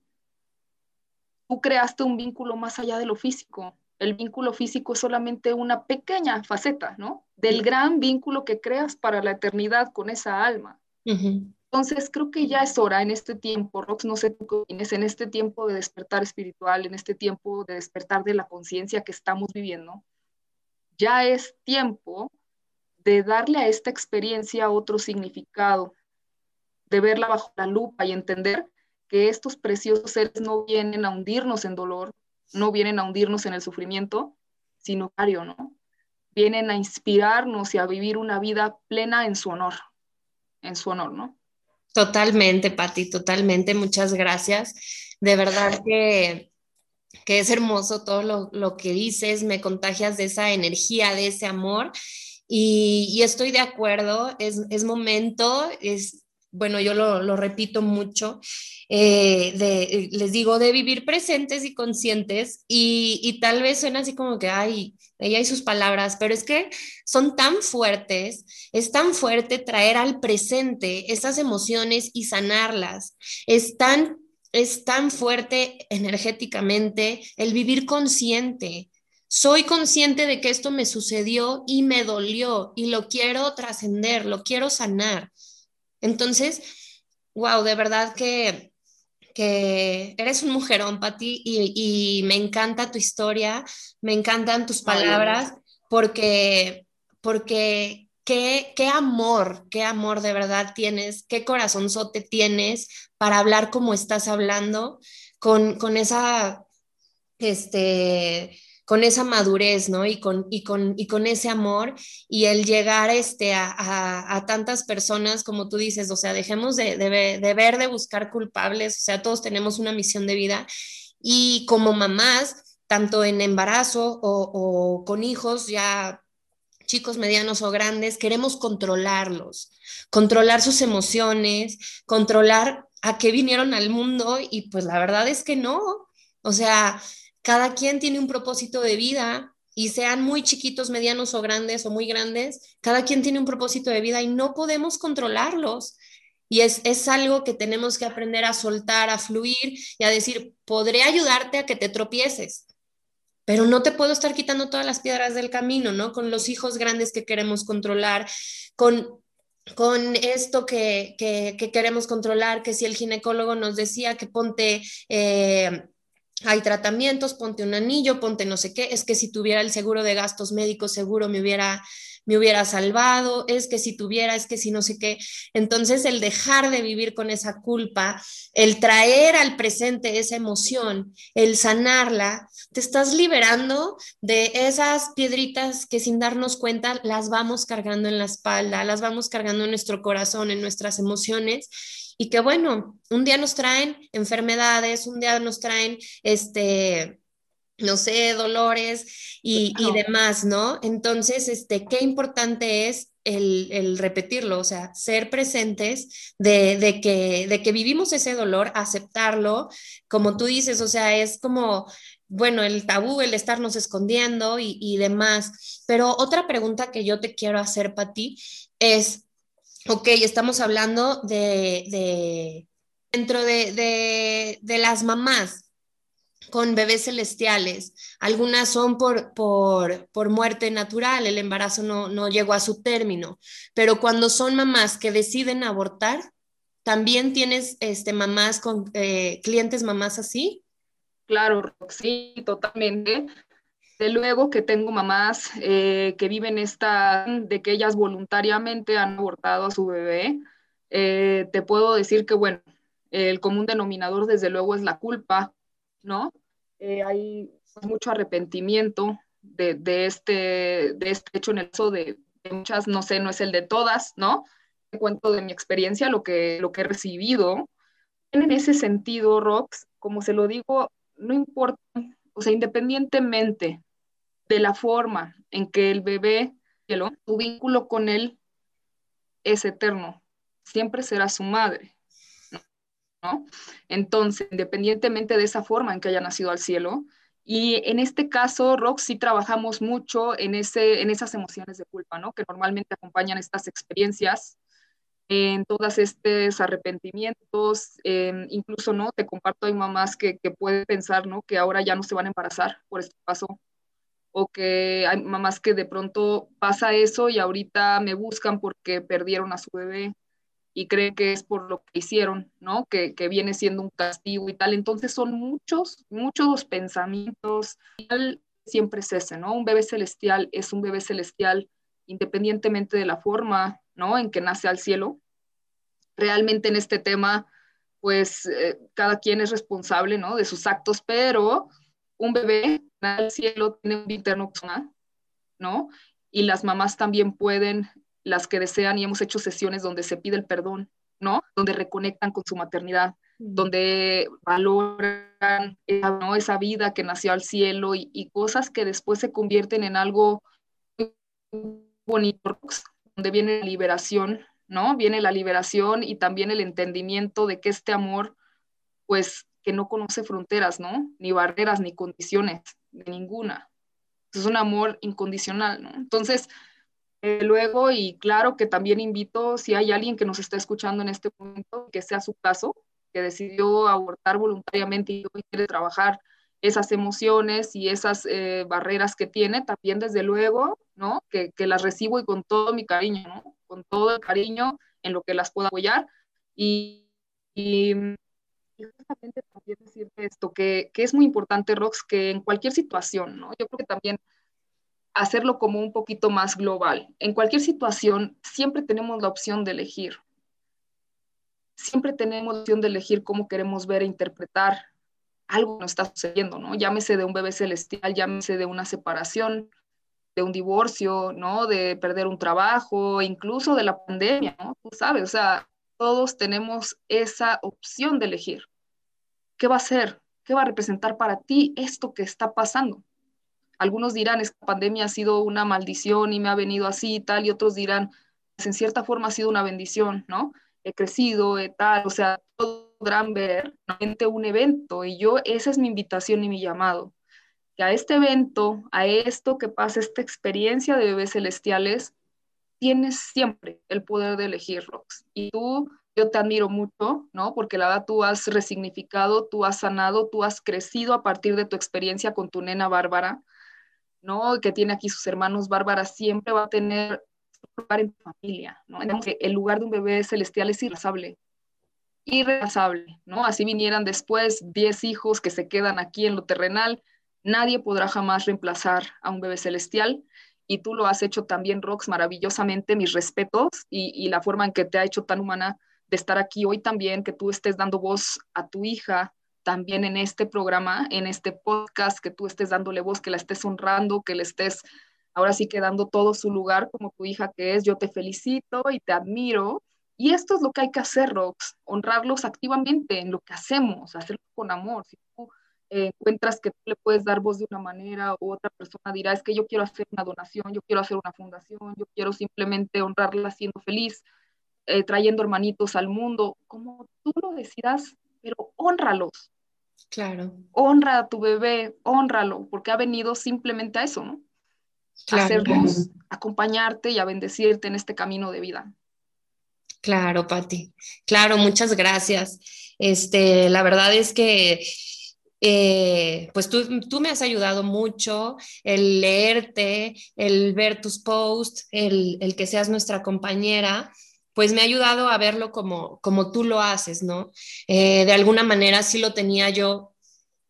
Tú creaste un vínculo más allá de lo físico. El vínculo físico es solamente una pequeña faceta, ¿no? Del gran vínculo que creas para la eternidad con esa alma. Entonces, creo que ya es hora en este tiempo, Rox, no sé tú qué en este tiempo de despertar espiritual, en este tiempo de despertar de la conciencia que estamos viviendo, ya es tiempo de darle a esta experiencia otro significado, de verla bajo la lupa y entender que estos preciosos seres no vienen a hundirnos en dolor, no vienen a hundirnos en el sufrimiento, sino, ¿no? Vienen a inspirarnos y a vivir una vida plena en su honor, en su honor, ¿no? Totalmente, Patti, totalmente. Muchas gracias. De verdad que, que es hermoso todo lo, lo, que dices, me contagias de esa energía, de ese amor. Y, y estoy de acuerdo, es, es momento, es, bueno, yo lo, lo repito mucho, eh, de, les digo, de vivir presentes y conscientes y, tal vez suena así como que, ay, ella y sus palabras, pero es que son tan fuertes, es tan fuerte traer al presente esas emociones y sanarlas, es tan, es tan fuerte energéticamente el vivir consciente. Soy consciente de que esto me sucedió y me dolió y lo quiero trascender, lo quiero sanar. Entonces, wow, de verdad que que eres un mujerón, Pati, y, y me encanta tu historia, me encantan tus palabras, porque, porque qué, qué amor, qué amor de verdad tienes, qué corazonzote tienes para hablar como estás hablando, con, con esa, este, con esa madurez, ¿no? Y con, y con, y con ese amor y el llegar este, a, a, tantas personas, como tú dices, o sea, dejemos de, de, de, ver, de buscar culpables, o sea, todos tenemos una misión de vida y como mamás, tanto en embarazo o, o con hijos ya chicos medianos o grandes, queremos controlarlos, controlar sus emociones, controlar a qué vinieron al mundo y pues la verdad es que no, o sea, cada quien tiene un propósito de vida y sean muy chiquitos, medianos o grandes o muy grandes, cada quien tiene un propósito de vida y no podemos controlarlos. Y es, es algo que tenemos que aprender a soltar, a fluir y a decir, podré ayudarte a que te tropieces, pero no te puedo estar quitando todas las piedras del camino, ¿no? Con los hijos grandes que queremos controlar, con con esto que, queremos controlar, que si el ginecólogo nos decía que ponte, eh, hay tratamientos, ponte un anillo, ponte no sé qué, es que si tuviera el seguro de gastos médicos seguro me hubiera me hubiera salvado, es que si tuviera, es que si no sé qué. Entonces, el dejar de vivir con esa culpa, el traer al presente esa emoción, el sanarla, te estás liberando de esas piedritas que sin darnos cuenta las vamos cargando en la espalda, las vamos cargando en nuestro corazón, en nuestras emociones y que bueno, un día nos traen enfermedades, un día nos traen este no sé, dolores y, demás, ¿no? Entonces, este, qué importante es el, repetirlo, o sea, ser presentes de, que, de que vivimos ese dolor, aceptarlo, como tú dices, o sea, es como, bueno, el tabú, el estarnos escondiendo y, demás. Pero otra pregunta que yo te quiero hacer para ti es, ok, estamos hablando de, de dentro de, las mamás, con bebés celestiales. Algunas son por, por, muerte natural, el embarazo no, no, llegó a su término, pero cuando son mamás que deciden abortar, ¿también tienes este, mamás con eh, clientes mamás así? Claro, sí, totalmente. De luego que tengo mamás eh, que viven esta, de que ellas voluntariamente han abortado a su bebé. Eh, te puedo decir que, bueno, el común denominador desde luego es la culpa, ¿no? Eh, hay mucho arrepentimiento de, este, de este hecho en el caso de, muchas, no sé, no es el de todas, ¿no? Te cuento de mi experiencia, lo que, lo que he recibido. En ese sentido, Rox, como se lo digo, no importa, o sea, independientemente de la forma en que el bebé, tu vínculo con él es eterno, siempre será su madre. Entonces, independientemente de esa forma en que haya nacido al cielo, y en este caso, Rox, sí trabajamos mucho en, ese, en esas emociones de culpa, ¿no? Que normalmente acompañan estas experiencias, en todos estos arrepentimientos, incluso, ¿no? Te comparto, hay mamás que, que pueden pensar, ¿no? Que ahora ya no se van a embarazar por este paso, o que hay mamás que de pronto pasa eso y ahorita me buscan porque perdieron a su bebé, y creen que es por lo que hicieron, ¿no? Que, que viene siendo un castigo y tal. Entonces son muchos, muchos pensamientos. Siempre es ese, ¿no? Un bebé celestial es un bebé celestial independientemente de la forma, ¿no? En que nace al cielo. Realmente en este tema, pues eh, cada quien es responsable, ¿no? De sus actos, pero un bebé al cielo tiene un interno, ¿no? Y las mamás también pueden las que desean y hemos hecho sesiones donde se pide el perdón, ¿no? Donde reconectan con su maternidad, mm. donde valoran esa, ¿no? esa vida que nació al cielo y, cosas que después se convierten en algo bonito, donde viene la liberación, ¿no? Viene la liberación y también el entendimiento de que este amor, pues, que no conoce fronteras, ¿no? Ni barreras, ni condiciones, de ninguna. Es un amor incondicional, ¿no? Entonces, eh, luego, y claro que también invito, si hay alguien que nos está escuchando en este momento, que sea su caso, que decidió abortar voluntariamente y quiere trabajar esas emociones y esas eh, barreras que tiene, también desde luego, ¿no? Que, que, las recibo y con todo mi cariño, ¿no? Con todo el cariño en lo que las pueda apoyar. Y, y, y justamente también decirte esto, que, que, es muy importante, Rox, que en cualquier situación, ¿no? Yo creo que también hacerlo como un poquito más global. En cualquier situación, siempre tenemos la opción de elegir. Siempre tenemos la opción de elegir cómo queremos ver e interpretar algo que nos está sucediendo, ¿no? Llámese de un bebé celestial, llámese de una separación, de un divorcio, ¿no? De perder un trabajo, incluso de la pandemia, ¿no? Tú sabes, o sea, todos tenemos esa opción de elegir. ¿Qué va a ser? ¿Qué va a representar para ti esto que está pasando? algunos dirán, esta pandemia ha sido una maldición y me ha venido así y tal, y otros dirán, pues en cierta forma ha sido una bendición, ¿no? He crecido, he tal, o sea, podrán ver un evento y yo, esa es mi invitación y mi llamado, que a este evento, a esto que pasa, esta experiencia de bebés celestiales, tienes siempre el poder de elegirlos. Y tú yo te admiro mucho, ¿no? Porque la verdad tú has resignificado, tú has sanado, tú has crecido a partir de tu experiencia con tu nena Bárbara, ¿no? Que tiene aquí sus hermanos. Bárbara siempre va a tener lugar en tu familia, ¿no? el lugar de un bebé celestial es irreemplazable, irreemplazable, ¿no? Así vinieran después 10 hijos que se quedan aquí en lo terrenal, nadie podrá jamás reemplazar a un bebé celestial y tú lo has hecho también, Rox, maravillosamente, mis respetos y, la forma en que te ha hecho tan humana de estar aquí hoy también, que tú estés dando voz a tu hija también en este programa, en este podcast, que tú estés dándole voz, que la estés honrando, que le estés ahora sí que dando todo su lugar como tu hija que es. Yo te felicito y te admiro. Y esto es lo que hay que hacer, Rox, honrarlos activamente en lo que hacemos, hacerlo con amor. Eh, encuentras que tú le puedes dar voz de una manera u otra persona dirá, es que yo quiero hacer una donación, yo quiero hacer una fundación, yo quiero simplemente honrarla siendo feliz eh, trayendo hermanitos al mundo, como tú lo decidas, pero honralos. Claro. Honra a tu bebé, honralo, porque ha venido simplemente a eso, ¿no? A hacernos, acompañarte y a bendecirte en este camino de vida. Claro, Patti. Claro, muchas gracias. Este, la verdad es que eh, pues tú, tú, me has ayudado mucho, el leerte, el ver tus posts, el, el que seas nuestra compañera, pues me ha ayudado a verlo como, como tú lo haces, ¿no? Eh, de alguna manera sí lo tenía yo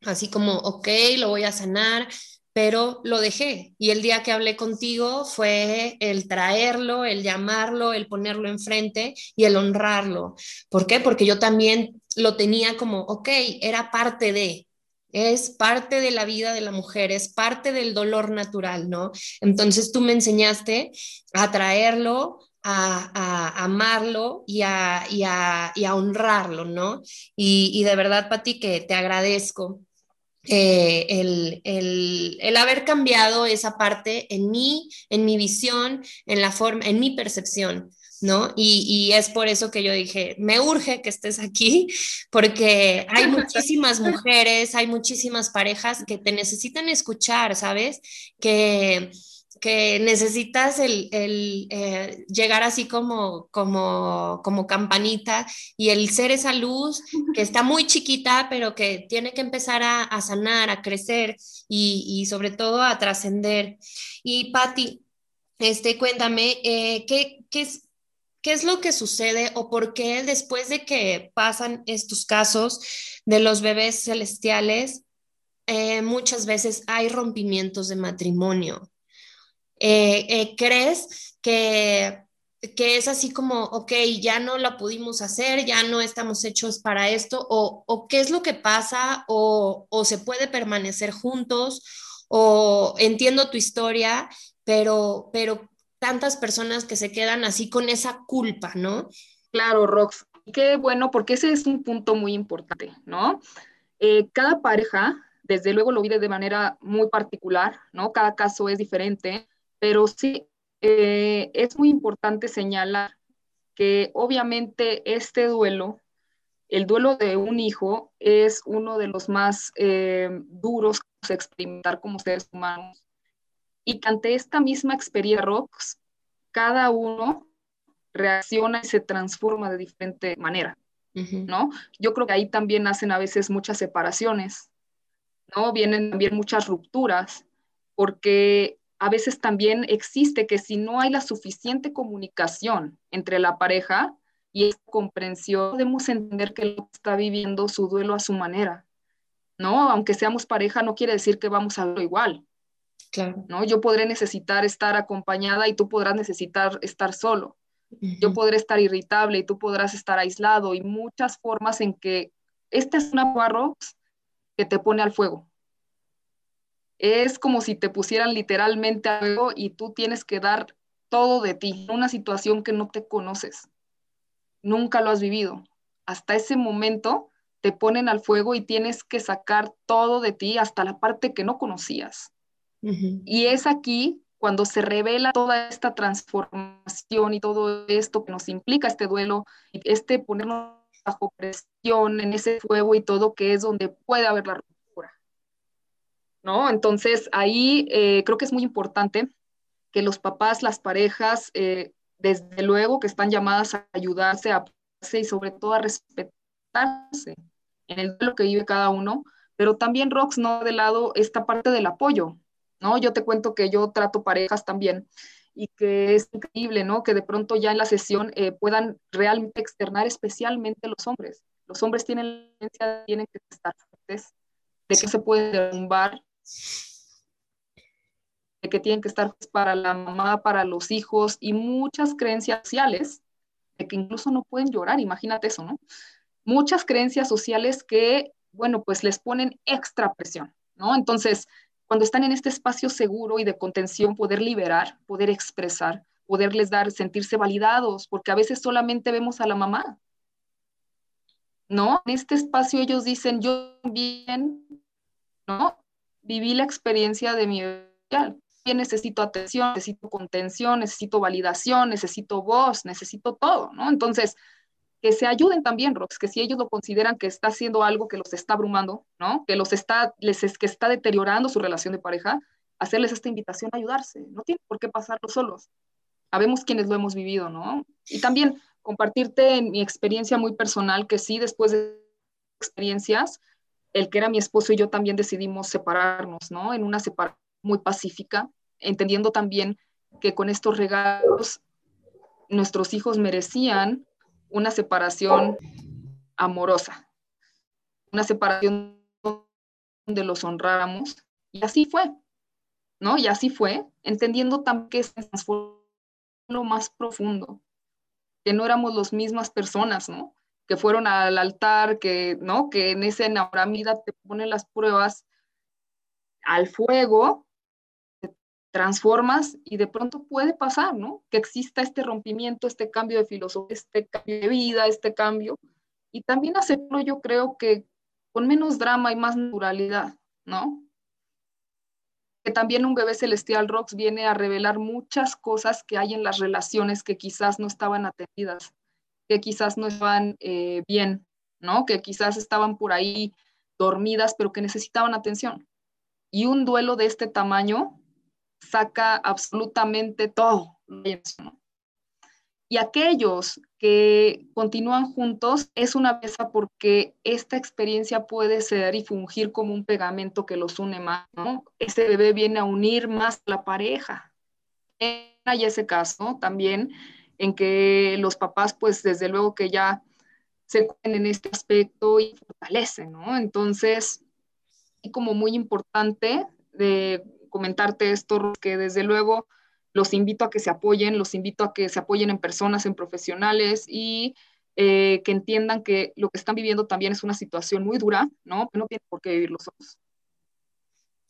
así como, ok, lo voy a sanar, pero lo dejé. Y el día que hablé contigo fue el traerlo, el llamarlo, el ponerlo enfrente y el honrarlo. ¿Por qué? Porque yo también lo tenía como, ok, era parte de, es parte de la vida de la mujer, es parte del dolor natural, ¿no? Entonces tú me enseñaste a traerlo, a, amarlo y a, y, a, y a, honrarlo, ¿no? Y, y de verdad, Pati, que te agradezco. Eh, el, el, el, haber cambiado esa parte en mí, en mi visión, en la forma, en mi percepción, ¿no? Y, y, es por eso que yo dije, me urge que estés aquí, porque hay muchísimas mujeres, hay muchísimas parejas que te necesitan escuchar, ¿sabes? Que, que necesitas el, el eh, llegar así como, como, como campanita y el ser esa luz que está muy chiquita, pero que tiene que empezar a, a sanar, a crecer y, y sobre todo a trascender. Y Patti, este, cuéntame, eh, ¿qué, qué, es, ¿qué es lo que sucede o por qué después de que pasan estos casos de los bebés celestiales, eh, muchas veces hay rompimientos de matrimonio? Eh, eh, ¿crees que, que, es así como, ok, ya no la pudimos hacer, ya no estamos hechos para esto? ¿O, qué es lo que pasa? O, ¿O se puede permanecer juntos? ¿O entiendo tu historia, pero, pero tantas personas que se quedan así con esa culpa, ¿no? Claro, Rox. Qué bueno, porque ese es un punto muy importante, ¿no? Eh, cada pareja, desde luego lo vive de manera muy particular, ¿no? Cada caso es diferente, pero sí, eh, es muy importante señalar que obviamente este duelo, el duelo de un hijo, es uno de los más eh, duros que experimentar como seres humanos. Y que ante esta misma experiencia, Rox, cada uno reacciona y se transforma de diferente manera, ¿no? Yo creo que ahí también nacen a veces muchas separaciones, ¿no? Vienen también muchas rupturas, porque a veces también existe que si no hay la suficiente comunicación entre la pareja y esa comprensión, podemos entender que él está viviendo su duelo a su manera, ¿no? Aunque seamos pareja, no quiere decir que vamos a verlo igual. Claro. ¿no? Yo podré necesitar estar acompañada y tú podrás necesitar estar solo. Yo podré estar irritable y tú podrás estar aislado y muchas formas en que esta es una barrox que te pone al fuego, es como si te pusieran literalmente algo y tú tienes que dar todo de ti, en una situación que no te conoces, nunca lo has vivido. Hasta ese momento te ponen al fuego y tienes que sacar todo de ti, hasta la parte que no conocías. Y es aquí cuando se revela toda esta transformación y todo esto que nos implica este duelo, este ponernos bajo presión en ese fuego y todo que es donde puede haber la ¿no? Entonces, ahí eh, creo que es muy importante que los papás, las parejas, eh, desde luego que están llamadas a ayudarse, a y sobre todo a respetarse en el lo que vive cada uno, pero también Rox no de lado esta parte del apoyo, ¿no? Yo te cuento que yo trato parejas también y que es increíble, ¿no? Que de pronto ya en la sesión eh, puedan realmente externar especialmente los hombres. Los hombres tienen la tienen que estar fuertes, de que se puede derrumbar, de que tienen que estar para la mamá, para los hijos y muchas creencias sociales de que incluso no pueden llorar, imagínate eso, ¿no? Muchas creencias sociales que, bueno, pues les ponen extra presión, ¿no? Entonces, cuando están en este espacio seguro y de contención, poder liberar, poder expresar, poderles dar, sentirse validados, porque a veces solamente vemos a la mamá, ¿no? En este espacio ellos dicen, yo bien, ¿no? Viví la experiencia de mi vida, necesito atención, necesito contención, necesito validación, necesito voz, necesito todo, ¿no? Entonces, que se ayuden también, Rox, que si ellos lo consideran que está haciendo algo que los está abrumando, ¿no? Que los está, les es, que está deteriorando su relación de pareja, hacerles esta invitación a ayudarse. No tienen por qué pasarlo solos. Sabemos quienes lo hemos vivido, ¿no? Y también compartirte en mi experiencia muy personal, que sí, después de experiencias, el que era mi esposo y yo también decidimos separarnos, ¿no? En una separación muy pacífica, entendiendo también que con estos regalos nuestros hijos merecían una separación amorosa, una separación donde los honráramos. Y así fue, ¿no? Y así fue, entendiendo también que se lo más profundo, que no éramos las mismas personas, ¿no? Que fueron al altar, que, ¿no? Que en ese enamoramiento te ponen las pruebas al fuego transformas y de pronto puede pasar, ¿no? Que exista este rompimiento, este cambio de filosofía, este cambio de vida, este cambio. Y también hacerlo yo creo que con menos drama y más naturalidad, ¿no? Que también un bebé celestial Rox viene a revelar muchas cosas que hay en las relaciones que quizás no estaban atendidas, que quizás no estaban eh, bien, ¿no? Que quizás estaban por ahí dormidas, pero que necesitaban atención. Y un duelo de este tamaño saca absolutamente todo. Y aquellos que continúan juntos es una pieza porque esta experiencia puede ser y fungir como un pegamento que los une más, ¿no? Ese bebé viene a unir más la pareja. Hay ese caso también en que los papás, pues desde luego que ya se cuiden en este aspecto y fortalecen, ¿no? Entonces, como muy importante de comentarte esto, que desde luego los invito a que se apoyen, los invito a que se apoyen en personas, en profesionales y eh, que entiendan que lo que están viviendo también es una situación muy dura, ¿no? no tienen por qué vivirlo solos.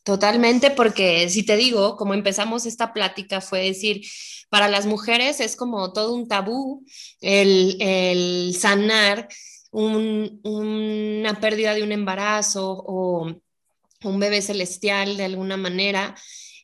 Totalmente, porque si te digo, como empezamos esta plática, fue decir, para las mujeres es como todo un tabú el, el sanar un, una pérdida de un embarazo o un bebé celestial de alguna manera.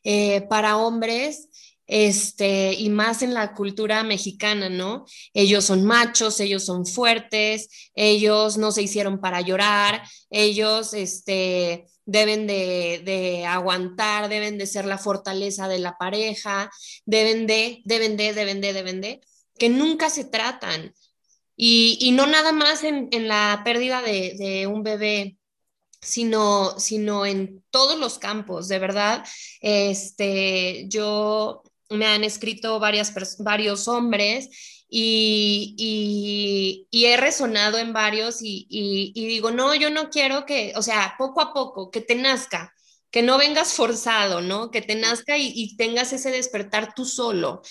Eh, para hombres, este, y más en la cultura mexicana, ¿no? Ellos son machos, ellos son fuertes, ellos no se hicieron para llorar, ellos, este, deben de, de, aguantar, deben de ser la fortaleza de la pareja, deben de, deben de, deben de, deben de, que nunca se tratan. Y, y no nada más en, en la pérdida de, de un bebé sino, sino en todos los campos, de verdad. Este, yo me han escrito varias, varios hombres y, he resonado en varios y, digo, no, yo no quiero que, o sea, poco a poco, que te nazca, que no vengas forzado, ¿no? Que te nazca y, y tengas ese despertar tú solo,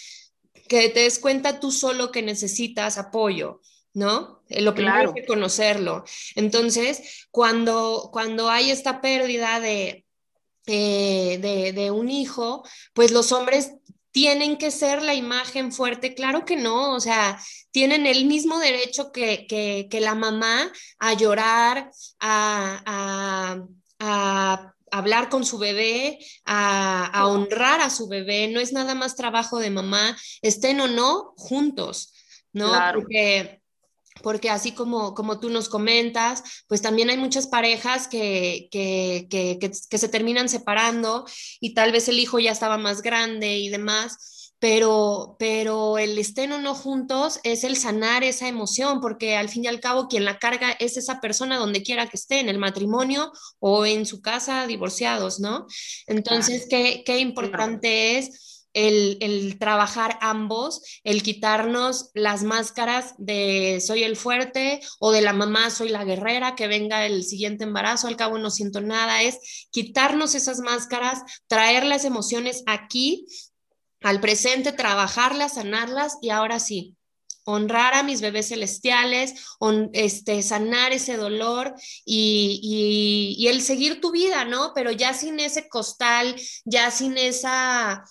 que te des cuenta tú solo que necesitas apoyo. ¿No? Eh, lo primero es conocerlo. Entonces, cuando, cuando hay esta pérdida de, eh, de, de, un hijo, pues los hombres tienen que ser la imagen fuerte. Claro que no, o sea, tienen el mismo derecho que, que, que la mamá a llorar, a, a, a hablar con su bebé, a, a, honrar a su bebé. No es nada más trabajo de mamá, estén o no juntos, ¿no? Porque porque así como, como tú nos comentas, pues también hay muchas parejas que, que, que, que, se terminan separando y tal vez el hijo ya estaba más grande y demás, pero, pero el estén o no juntos es el sanar esa emoción, porque al fin y al cabo quien la carga es esa persona donde quiera que esté, en el matrimonio o en su casa divorciados, ¿no? Entonces, qué, qué importante es el, trabajar ambos, el quitarnos las máscaras de soy el fuerte o de la mamá soy la guerrera, que venga el siguiente embarazo, al cabo no siento nada, es quitarnos esas máscaras, traer las emociones aquí, al presente, trabajarlas, sanarlas y ahora sí, honrar a mis bebés celestiales, este, sanar ese dolor y, y, el seguir tu vida, ¿no? Pero ya sin ese costal, ya sin esa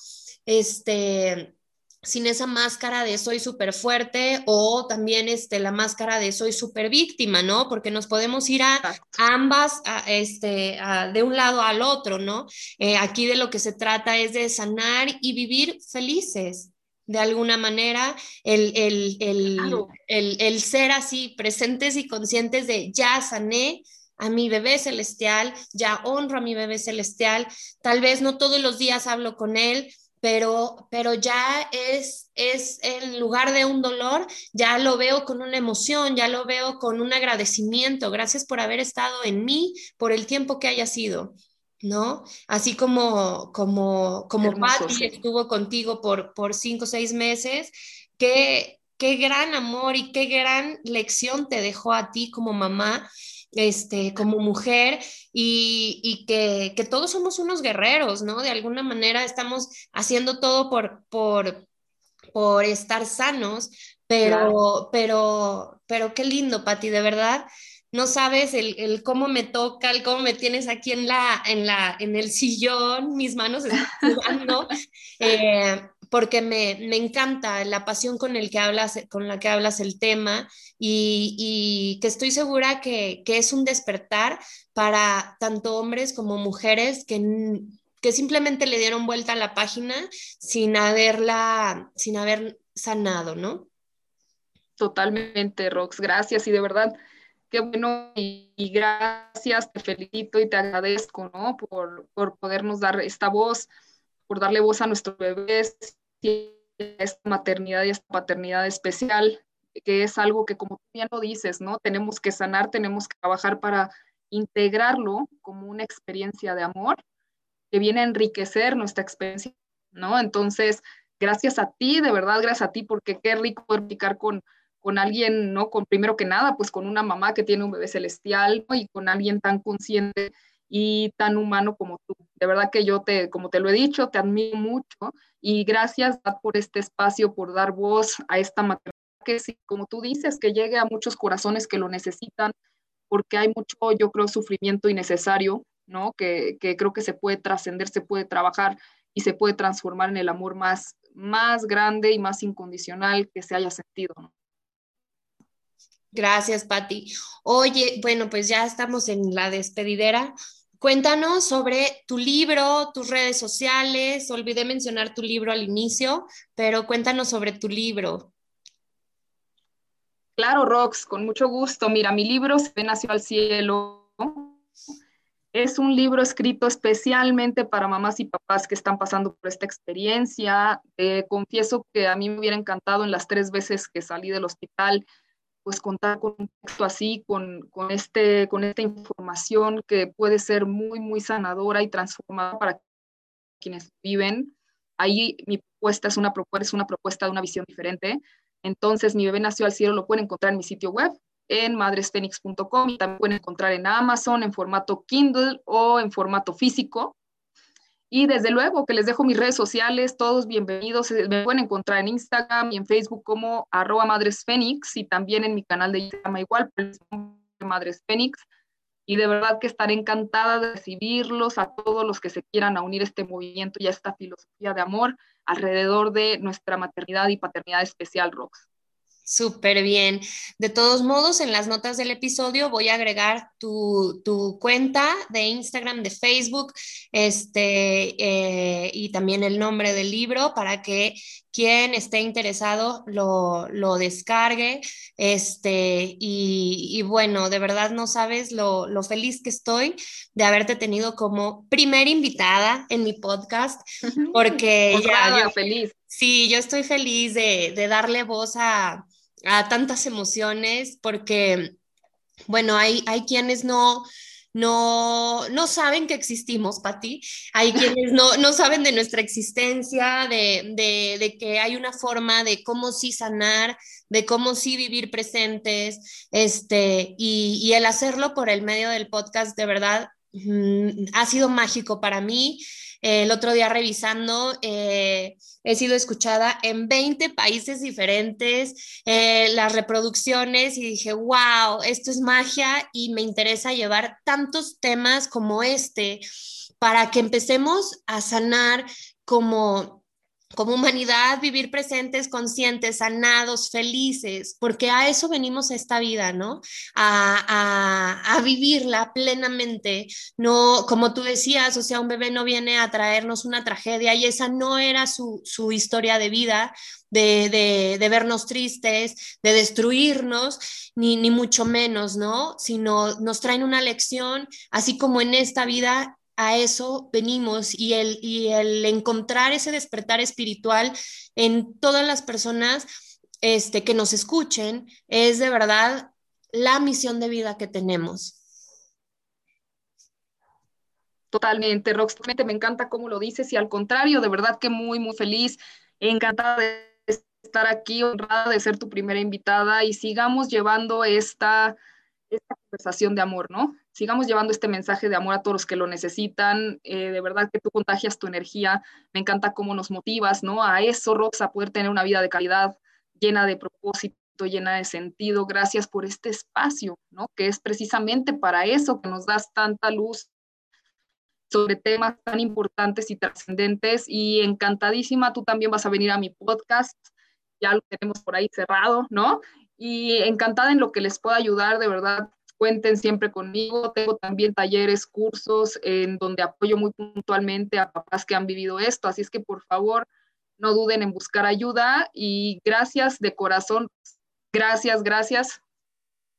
este, sin esa máscara de soy súper fuerte o también este, la máscara de soy súper víctima, ¿no? Porque nos podemos ir a, ambas, este, de un lado al otro, ¿no? Eh, aquí de lo que se trata es de sanar y vivir felices. De alguna manera, el, el, el, el ser así, presentes y conscientes de ya sané, a mi bebé celestial, ya honro a mi bebé celestial, tal vez no todos los días hablo con él, pero, pero ya es, es en lugar de un dolor, ya lo veo con una emoción, ya lo veo con un agradecimiento. Gracias por haber estado en mí por el tiempo que haya sido. ¿no? Así como, como, como Patty estuvo contigo por, por cinco o seis meses, qué, qué gran amor y qué gran lección te dejó a ti como mamá este, como mujer y, que, todos somos unos guerreros, ¿no? De alguna manera estamos haciendo todo por, por, por estar sanos, pero, pero, pero qué lindo, Pati, de verdad. No sabes el, cómo me toca, el cómo me tienes aquí en, la, en, la, en el sillón, mis manos están jugando. Eh, porque me, encanta la pasión con, el que hablas, con la que hablas el tema y, que estoy segura que, es un despertar para tanto hombres como mujeres que, que simplemente le dieron vuelta a la página sin haberla, sin haber sanado, ¿no? Totalmente, Rox, gracias y de verdad, qué bueno y, gracias, te felicito y te agradezco, ¿no? Por, por podernos dar esta voz, por darle voz a nuestros bebés esta maternidad y esta paternidad especial, que es algo que como tú bien lo dices, ¿no? Tenemos que sanar, tenemos que trabajar para integrarlo como una experiencia de amor que viene a enriquecer nuestra experiencia, ¿no? Entonces, gracias a ti, de verdad, gracias a ti, porque qué rico poder picar con, con alguien, ¿no? Con primero que nada, pues con una mamá que tiene un bebé celestial. Y con alguien tan consciente y tan humano como tú. De verdad que yo te, como te lo he dicho, te admiro mucho y gracias por este espacio, por dar voz a esta maternidad que sí, como tú dices, que llegue a muchos corazones que lo necesitan, porque hay mucho, yo creo, sufrimiento innecesario, ¿no? Que, que creo que se puede trascender, se puede trabajar y se puede transformar en el amor más, más grande y más incondicional que se haya sentido, ¿no? Gracias, Patti. Oye, bueno, pues ya estamos en la despedidera. Cuéntanos sobre tu libro, tus redes sociales. Olvidé mencionar tu libro al inicio, pero cuéntanos sobre tu libro. Claro, Rox, con mucho gusto. Mira, mi libro Se nació al cielo. Es un libro escrito especialmente para mamás y papás que están pasando por esta experiencia. Confieso que a mí me hubiera encantado en las tres veces que salí del hospital pues contar con un texto así, con, con, este, con esta información que puede ser muy, muy sanadora y transformadora para quienes viven. Ahí mi propuesta es una, propuesta, es una propuesta de una visión diferente. Entonces, mi bebé nació al cielo lo pueden encontrar en mi sitio web, en madresfenix.com y también pueden encontrar en Amazon en formato Kindle o en formato físico. Y desde luego que les dejo mis redes sociales, todos bienvenidos. Eh, me pueden encontrar en Instagram y en Facebook como arroba Madres y también en mi canal de Instagram igual, Madres Fénix. Y de verdad que estaré encantada de recibirlos a todos los que se quieran unir a este movimiento y a esta filosofía de amor alrededor de nuestra maternidad y paternidad especial, Rox. Súper bien. De todos modos, en las notas del episodio voy a agregar tu, cuenta de Instagram, de Facebook, este, eh, y también el nombre del libro para que quien esté interesado lo, descargue. Este, y, bueno, de verdad no sabes lo, feliz que estoy de haberte tenido como primera invitada en mi podcast, porque ya... feliz Sí, yo estoy feliz de, darle voz a, tantas emociones porque, bueno, hay, hay quienes no, no, no saben que existimos, Pati. Hay quienes no, no saben de nuestra existencia, de, de, que hay una forma de cómo sí sanar, de cómo sí vivir presentes, este, y, y el hacerlo por el medio del podcast, de verdad, mm, ha sido mágico para mí el otro día revisando, eh, he sido escuchada en 20 países diferentes, eh, las reproducciones y dije, wow, esto es magia y me interesa llevar tantos temas como este para que empecemos a sanar como como humanidad, vivir presentes, conscientes, sanados, felices, porque a eso venimos a esta vida, ¿no? A, a, vivirla plenamente, no, como tú decías, o sea, un bebé no viene a traernos una tragedia y esa no era su, su historia de vida, de, de, de, vernos tristes, de destruirnos, ni, ni mucho menos, ¿no? Sino nos traen una lección, así como en esta vida a eso venimos y el, y el encontrar ese despertar espiritual en todas las personas este, que nos escuchen es de verdad la misión de vida que tenemos. Totalmente, Rox, me encanta cómo lo dices y al contrario, de verdad que muy, muy feliz, encantada de estar aquí, honrada de ser tu primera invitada y sigamos llevando esta, esta conversación de amor, ¿no? Sigamos llevando este mensaje de amor a todos los que lo necesitan. Eh, de verdad que tú contagias tu energía. Me encanta cómo nos motivas, ¿no? A eso, Rox, a poder tener una vida de calidad llena de propósito, llena de sentido. Gracias por este espacio, ¿no? Que es precisamente para eso que nos das tanta luz sobre temas tan importantes y trascendentes. Y encantadísima, tú también vas a venir a mi podcast. Ya lo tenemos por ahí cerrado, ¿no? Y encantada en lo que les pueda ayudar, de verdad, cuenten siempre conmigo. Tengo también talleres, cursos en donde apoyo muy puntualmente a papás que han vivido esto. Así es que por favor, no duden en buscar ayuda y gracias de corazón, gracias, gracias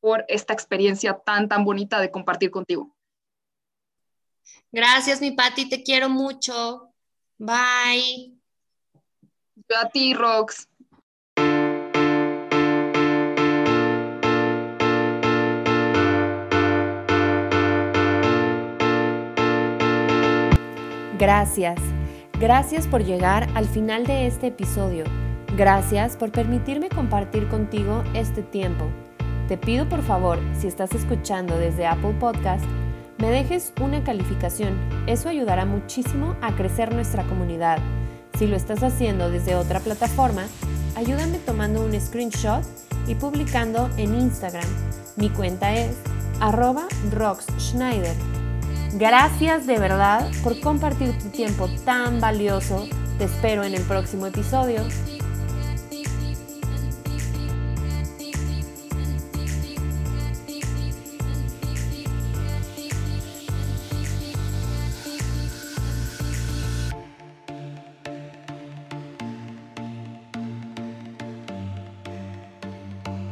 por esta experiencia tan, tan bonita de compartir contigo. Gracias, mi Pati, te quiero mucho. Bye. Yo a ti, Rox. Gracias. Gracias por llegar al final de este episodio. Gracias por permitirme compartir contigo este tiempo. Te pido por favor, si estás escuchando desde Apple Podcast, me dejes una calificación. Eso ayudará muchísimo a crecer nuestra comunidad. Si lo estás haciendo desde otra plataforma, ayúdame tomando un screenshot y publicando en Instagram. Mi cuenta es arroba Gracias de verdad por compartir tu tiempo tan valioso. Te espero en el próximo episodio.